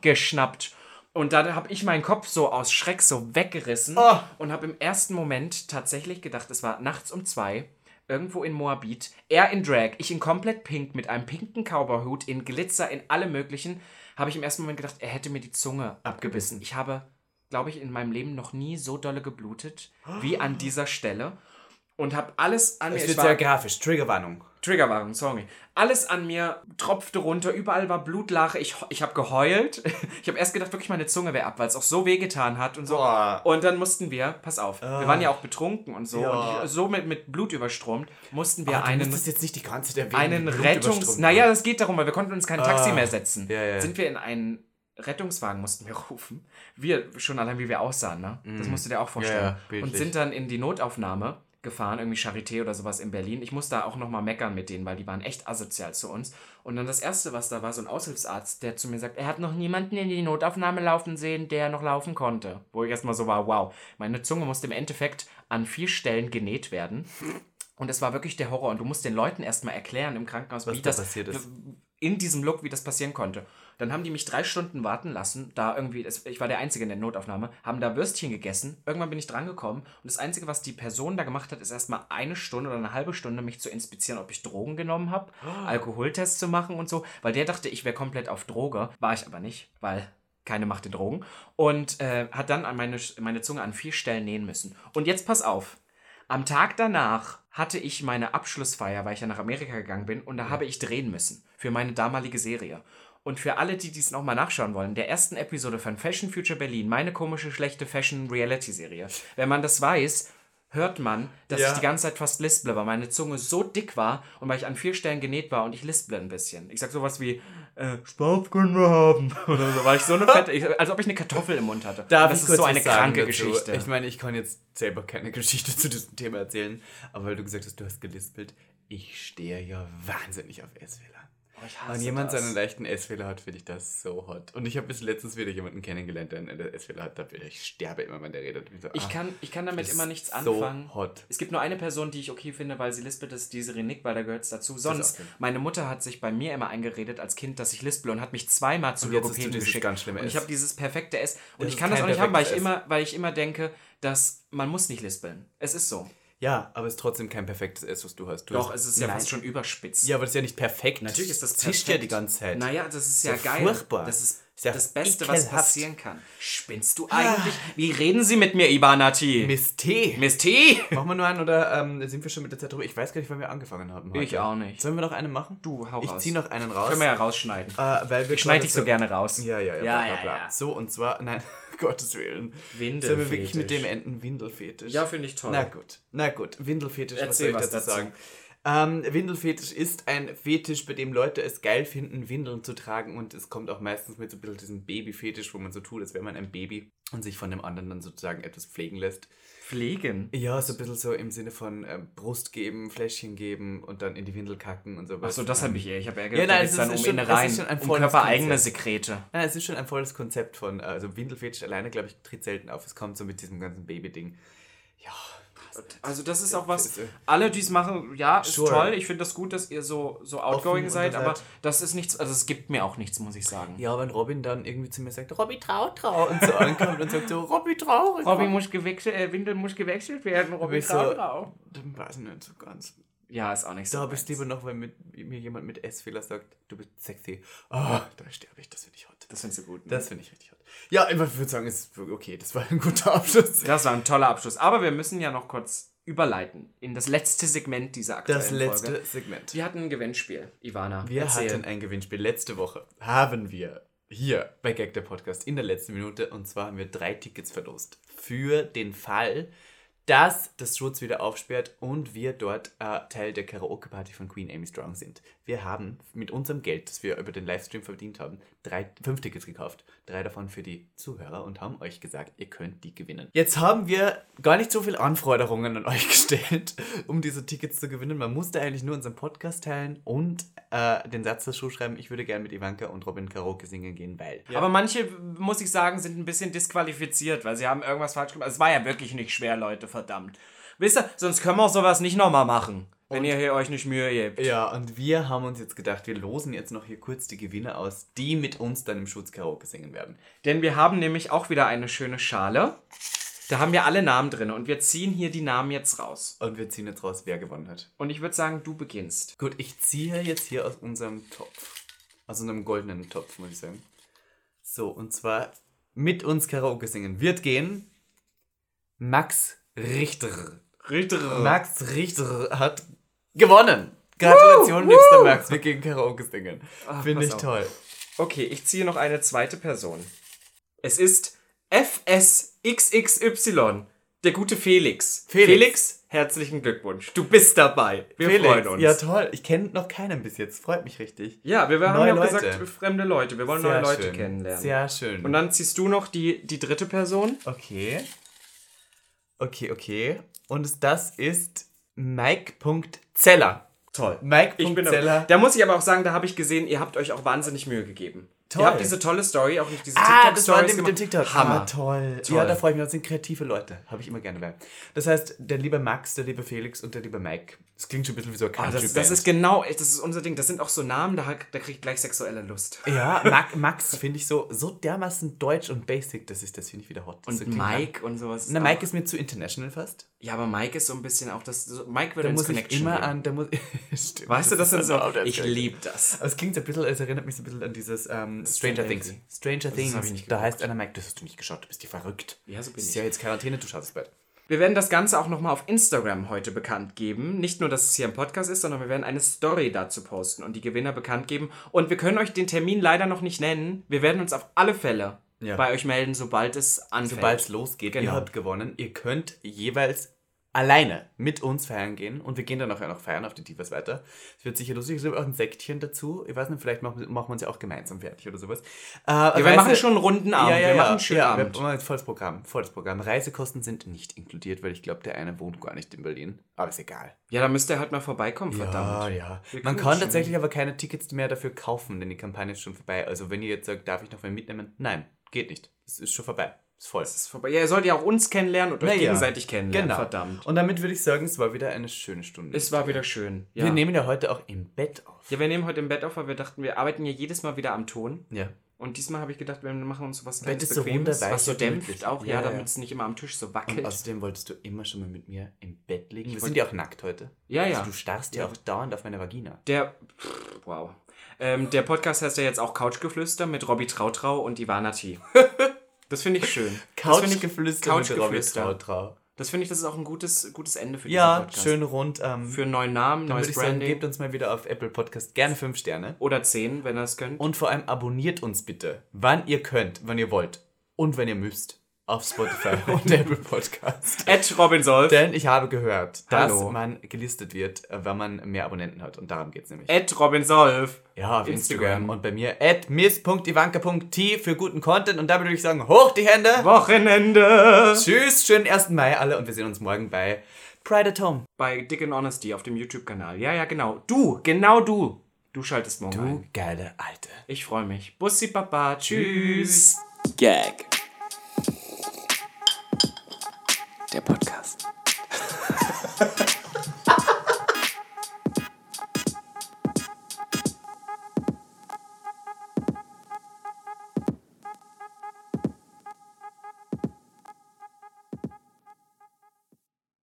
geschnappt. Und dann habe ich meinen Kopf so aus Schreck so weggerissen Oh. und habe im ersten Moment tatsächlich gedacht, es war nachts um zwei, irgendwo in Moabit. Er in Drag, ich in komplett pink mit einem pinken Cowboyhut, in Glitzer, in alle möglichen. Habe ich im ersten Moment gedacht, er hätte mir die Zunge abgebissen. Ich habe, glaube ich, in meinem Leben noch nie so dolle geblutet wie an dieser Stelle. Und habe alles an mir. Es wird sehr grafisch. Triggerwarnung. Triggerwarnung, sorry. Alles an mir tropfte runter, überall war Blutlache. Ich, ich habe geheult. Ich habe erst gedacht, wirklich meine Zunge wäre ab, weil es auch so wehgetan hat und so. Boah. Und dann mussten wir, pass auf, wir waren ja auch betrunken und so. Ja. Und so mit, mit Blut überstromt, mussten wir Aber einen, musst jetzt nicht die ganze der Wegen einen Rettungs... überströmt Naja, das geht darum, weil wir konnten uns kein Taxi Ah. mehr setzen. Ja, ja. Sind wir in einen Rettungswagen, mussten wir rufen. Wir, schon allein wie wir aussahen, ne? Das musst du dir auch vorstellen. Mhm. Ja, und sind dann in die Notaufnahme gefahren, irgendwie Charité oder sowas in Berlin. Ich musste da auch nochmal meckern mit denen, weil die waren echt asozial zu uns. Und dann das Erste, was da war, so ein Aushilfsarzt, der zu mir sagt, er hat noch niemanden in die Notaufnahme laufen sehen, der noch laufen konnte. Wo ich erstmal so war, wow, meine Zunge musste im Endeffekt an vier Stellen genäht werden. Und es war wirklich der Horror. Und du musst den Leuten erstmal erklären im Krankenhaus, Was wie da das passiert ist. in diesem Look, wie das passieren konnte. Dann haben die mich drei Stunden warten lassen, da irgendwie, ich war der Einzige in der Notaufnahme, haben da Würstchen gegessen. Irgendwann bin ich drangekommen und das Einzige, was die Person da gemacht hat, ist erstmal eine Stunde oder eine halbe Stunde mich zu inspizieren, ob ich Drogen genommen habe, Alkoholtests zu machen und so, weil der dachte, ich wäre komplett auf Droge. War ich aber nicht, weil keine Macht in Drogen. Und äh, hat dann an meine, meine Zunge an vier Stellen nähen müssen. Und jetzt pass auf. Am Tag danach hatte ich meine Abschlussfeier, weil ich ja nach Amerika gegangen bin, und da habe ich drehen müssen für meine damalige Serie. Und für alle, die dies nochmal nachschauen wollen, der ersten Episode von Fashion Future Berlin, meine komische, schlechte Fashion-Reality-Serie. Wenn man das weiß, hört man, dass Ja. ich die ganze Zeit fast lisple, weil meine Zunge so dick war und weil ich an vier Stellen genäht war und ich lisple ein bisschen. Ich sag sowas wie, äh, Spaß können wir haben. Oder so, weil ich so eine fette, ich, als ob ich eine Kartoffel im Mund hatte. Darf das ist so eine kranke dazu? Geschichte. Ich meine, ich kann jetzt selber keine Geschichte zu diesem Thema erzählen, aber weil du gesagt hast, du hast gelispelt, ich stehe ja wahnsinnig auf Essfehler. Wenn jemand das. seinen leichten Essfehler hat, finde ich das so hot. Und ich habe bis letztens wieder jemanden kennengelernt, der einen Essfehler hat. Da ich sterbe immer, wenn der redet. Ich, so, Ich ah, kann, ich kann damit immer nichts so anfangen. hot. Es gibt nur eine Person, die ich okay finde, weil sie lispelt, das ist diese Renick, weil da gehört es dazu. Sonst, okay. meine Mutter hat sich bei mir immer eingeredet als Kind, dass ich lispel und hat mich zweimal zu Logopäden geschickt. ganz schlimme und ich habe dieses perfekte S. Und Das ich kann das auch nicht haben, weil ich, immer, weil ich immer denke, dass man muss nicht lispeln. Es ist so. Ja, aber es ist trotzdem kein perfektes S, was du hast. Du Doch, hast, es ist ja Nein. fast schon überspitzt. Ja, aber das ist ja nicht perfekt. Natürlich ist das zischt perfekt. ja die ganze Zeit. Naja, das ist ja ja geil. furchtbar. Das ist Ist ja das Beste, was ekelhaft. passieren kann. Spinnst du eigentlich? Wie reden Sie mit mir, Ibanati? Miss T. Miss T? Machen wir nur einen oder ähm, sind wir schon mit der Zeit drüber? Ich weiß gar nicht, wann wir angefangen haben. Heute. Ich auch nicht. Sollen wir noch einen machen? Du, hau Ich raus. ziehe noch einen raus. Können wir ja rausschneiden. äh, weil wir Ich schneide dich so gerne raus. Ja, ja, ja. Ja, bla, ja, bla, bla. ja. So, und zwar, nein, Gottes Willen. Sollen wir wirklich mit dem Windelfetisch. enden? Windelfetisch. Ja, finde ich toll. Na gut, na gut. Windelfetisch, was Erzähl soll ich was dazu dazu. sagen? Ähm, Windelfetisch ist ein Fetisch, bei dem Leute es geil finden, Windeln zu tragen und es kommt auch meistens mit so ein bisschen diesem Babyfetisch, wo man so tut, als wäre man ein Baby und sich von dem anderen dann sozusagen etwas pflegen lässt. Pflegen? Ja, so ein bisschen so im Sinne von äh, Brust geben, Fläschchen geben und dann in die Windel kacken und sowas. Achso, das habe ich eher. Ich habe eher Ja, gedacht, nein, da es geht's dann ist um schon- Innereien, ist schon ein um körpereigene. Sekrete. Nein, es ist schon ein volles Konzept von, also Windelfetisch alleine, glaube ich, tritt selten auf. Es kommt so mit diesem ganzen Baby-Ding. Ja, Also das ist auch was, alle, die es machen, ja, ist Sure. toll. Ich finde das gut, dass ihr so, so outgoing seid, aber seid- das ist nichts, also es gibt mir auch nichts, muss ich sagen. Ja, wenn Robin dann irgendwie zu mir sagt, Robby, trau, trau, und so ankommt und sagt so, Robby, traurig. Robby muss gewechselt, äh, Windel muss gewechselt werden, Robby ich so- trau, trau. Dann weiß ich nicht so ganz. Ja, ist auch nicht so. Da bist du meins. lieber noch, wenn mit, mir jemand mit S-Fehler sagt, du bist sexy. Ah, da sterbe ich, das finde ich hot. Das findest du gut. Ne? Das finde ich richtig hot. Ja, ich würde sagen, es ist okay, das war ein guter Abschluss. Das war ein toller Abschluss. Aber wir müssen ja noch kurz überleiten in das letzte Segment dieser aktuellen Das letzte Folge. Segment. Wir hatten ein Gewinnspiel, Ivana. Wir erzähl. hatten ein Gewinnspiel. Letzte Woche haben wir hier bei Gag der Podcast in der letzten Minute und zwar haben wir drei Tickets verlost. Für den Fall, dass das Schutz wieder aufsperrt und wir dort äh, Teil der Karaoke-Party von Queen Amy Strong sind. Wir haben mit unserem Geld, das wir über den Livestream verdient haben, drei, fünf Tickets gekauft. Drei davon für die Zuhörer und haben euch gesagt, ihr könnt die gewinnen. Jetzt haben wir gar nicht so viele Anforderungen an euch gestellt, um diese Tickets zu gewinnen. Man musste eigentlich nur unseren Podcast teilen und äh, den Satz dazu schreiben, ich würde gerne mit Ivanka und Robin Karaoke singen gehen, weil. Aber manche, muss ich sagen, sind ein bisschen disqualifiziert, weil sie haben irgendwas falsch gemacht. Es war ja wirklich nicht schwer, Leute, verdammt. Wisst ihr, sonst können wir sowas nicht nochmal machen, wenn ihr hier euch nicht Mühe gebt. Ja, und wir haben uns jetzt gedacht, wir losen jetzt noch hier kurz die Gewinner aus, die mit uns dann im Schutz Karaoke singen werden. Denn wir haben nämlich auch wieder eine schöne Schale. Da haben wir alle Namen drin und wir ziehen hier die Namen jetzt raus. Und wir ziehen jetzt raus, wer gewonnen hat. Und ich würde sagen, du beginnst. Gut, ich ziehe jetzt hier aus unserem Topf. Aus unserem goldenen Topf, muss ich sagen. So, und zwar mit uns Karaoke singen wird gehen Max Richter. Ritter. Max Richter hat gewonnen. Gratulation, liebster Max. Wir gehen Karaoke singen. Finde pass ich auf. toll. Okay, ich ziehe noch eine zweite Person. Es ist FSXXY, der gute Felix. Felix. herzlichen Glückwunsch. Du bist dabei. Wir freuen uns. Ja, toll. Ich kenne noch keinen bis jetzt. Freut mich richtig. Ja, wir, haben Neue ja Leute. gesagt, fremde Leute. Wir wollen neue Leute kennenlernen. Sehr schön. Und dann ziehst du noch die, die dritte Person. Okay. Okay, okay. Und das ist Mike.zeller. Toll. Mike. Ich bin Zeller. da muss ich aber auch sagen, da habe ich gesehen, ihr habt euch auch wahnsinnig Mühe gegeben. Toll. Ihr habt diese tolle Story, auch nicht diese Ah, das war mit dem TikTok. Hammer. Ah, toll. Toll. Ja, da freue ich mich. Das sind kreative Leute. Habe ich immer gerne bei. Das heißt, der liebe Max, der liebe Felix und der liebe Mike. Das klingt schon ein bisschen wie so eine Ah, country das, das ist genau, das ist unser Ding. Das sind auch so Namen, da, da kriegt gleich sexuelle Lust. Ja, Mac, Max finde ich so, so dermaßen deutsch und basic, das ist das finde ich wieder hot. Das Und klingt Mike und sowas. Na, Mike ist mir zu international fast. Ja, aber Mike ist so ein bisschen auch das. So, Mike würde Da ins muss ich Connection immer gehen. an, da muss Stimmt, Weißt du, das sind ist so. Ich liebe das. Aber es klingt so ein bisschen, es erinnert mich so ein bisschen an dieses ähm, Stranger Things. Things. Stranger Things, hab ich nicht da geguckt. heißt einer Mike, das hast du nicht geschaut, du bist dir verrückt. Ja, so bin Das ist ich. ja jetzt Quarantäne, du schaust bald. Wir werden das Ganze auch nochmal auf Instagram heute bekannt geben. Nicht nur, dass es hier im Podcast ist, sondern wir werden eine Story dazu posten und die Gewinner bekannt geben. Und wir können euch den Termin leider noch nicht nennen. Wir werden uns auf alle Fälle Ja. bei euch melden, sobald es anfängt. Sobald es losgeht, ihr Genau. habt gewonnen. Ihr könnt jeweils alleine mit uns feiern gehen und wir gehen dann nachher noch feiern auf die Divas weiter. Es wird sicher lustig, es gibt auch ein Säckchen dazu. Ich weiß nicht, vielleicht machen, machen wir uns ja auch gemeinsam fertig oder sowas. Äh, ja, wir machen schon einen runden Abend. Ja, ja, wir ja. machen einen schönen ja, Abend. Wir machen jetzt volles Programm, volles Programm. Reisekosten sind nicht inkludiert, weil ich glaube, der eine wohnt gar nicht in Berlin. Aber ist egal. Ja, da müsst ihr halt mal vorbeikommen, verdammt. ja. Wir Man kann tatsächlich aber keine Tickets mehr dafür kaufen, denn die Kampagne ist schon vorbei. Also wenn ihr jetzt sagt, darf ich noch mal mitnehmen? Nein, geht nicht. Es ist schon vorbei. Ist voll. Es ist vorbei. Ja, ihr sollt ja auch uns kennenlernen und euch Naja. gegenseitig kennenlernen. Genau. Verdammt. Und damit würde ich sagen, es war wieder eine schöne Stunde. Es war wieder schön. Ja. Wir nehmen ja heute auch im Bett auf. ja, wir nehmen heute im Bett auf, weil wir dachten, wir arbeiten ja jedes Mal wieder am Ton. Ja. Und diesmal habe ich gedacht, wir machen uns was Bett ganz so Bequemes, wunderweich was so und dämpft auch, Ja, ja, ja. damit es nicht immer am Tisch so Und wackelt. außerdem wolltest du immer schon mal mit mir im Bett liegen. Wir sind ja auch nackt heute. Ja, ja. Also du starrst ja auch dauernd auf meine Vagina. Der, wow. Ähm, der Podcast heißt ja jetzt auch Couchgeflüster mit Robby Trautrau und Ivana T. Das finde ich schön. Das finde ich- Couchgeflüster Couchgeflüster. Das finde ich, das ist auch ein gutes, gutes Ende für diesen Ja, Podcast. schön rund. Ähm, Für einen neuen Namen, neues ich sagen, Branding. gebt uns mal wieder auf Apple Podcast gerne 5 Sterne. Oder 10, wenn ihr es könnt. Und vor allem abonniert uns bitte, wann ihr könnt, wann ihr wollt und wenn ihr müsst. Auf Spotify und Apple Podcast. Ed Robin Solf. Denn ich habe gehört, dass Hallo. man gelistet wird, äh, wenn man mehr Abonnenten hat. Und darum geht es nämlich. Ed Robin Solf. Ja, auf Instagram. Instagram. Und bei mir at miss.ivanka.t für guten Content. Und damit würde ich sagen, hoch die Hände. Wochenende. Tschüss, schönen 1. Mai alle und wir sehen uns morgen bei Pride at Home. Bei Dick and Honesty auf dem YouTube-Kanal. Ja, ja, genau. Du, genau du. Du schaltest morgen ein. geile Alte. Ich freue mich. Bussi Papa. Tschüss. Gag. der Podcast.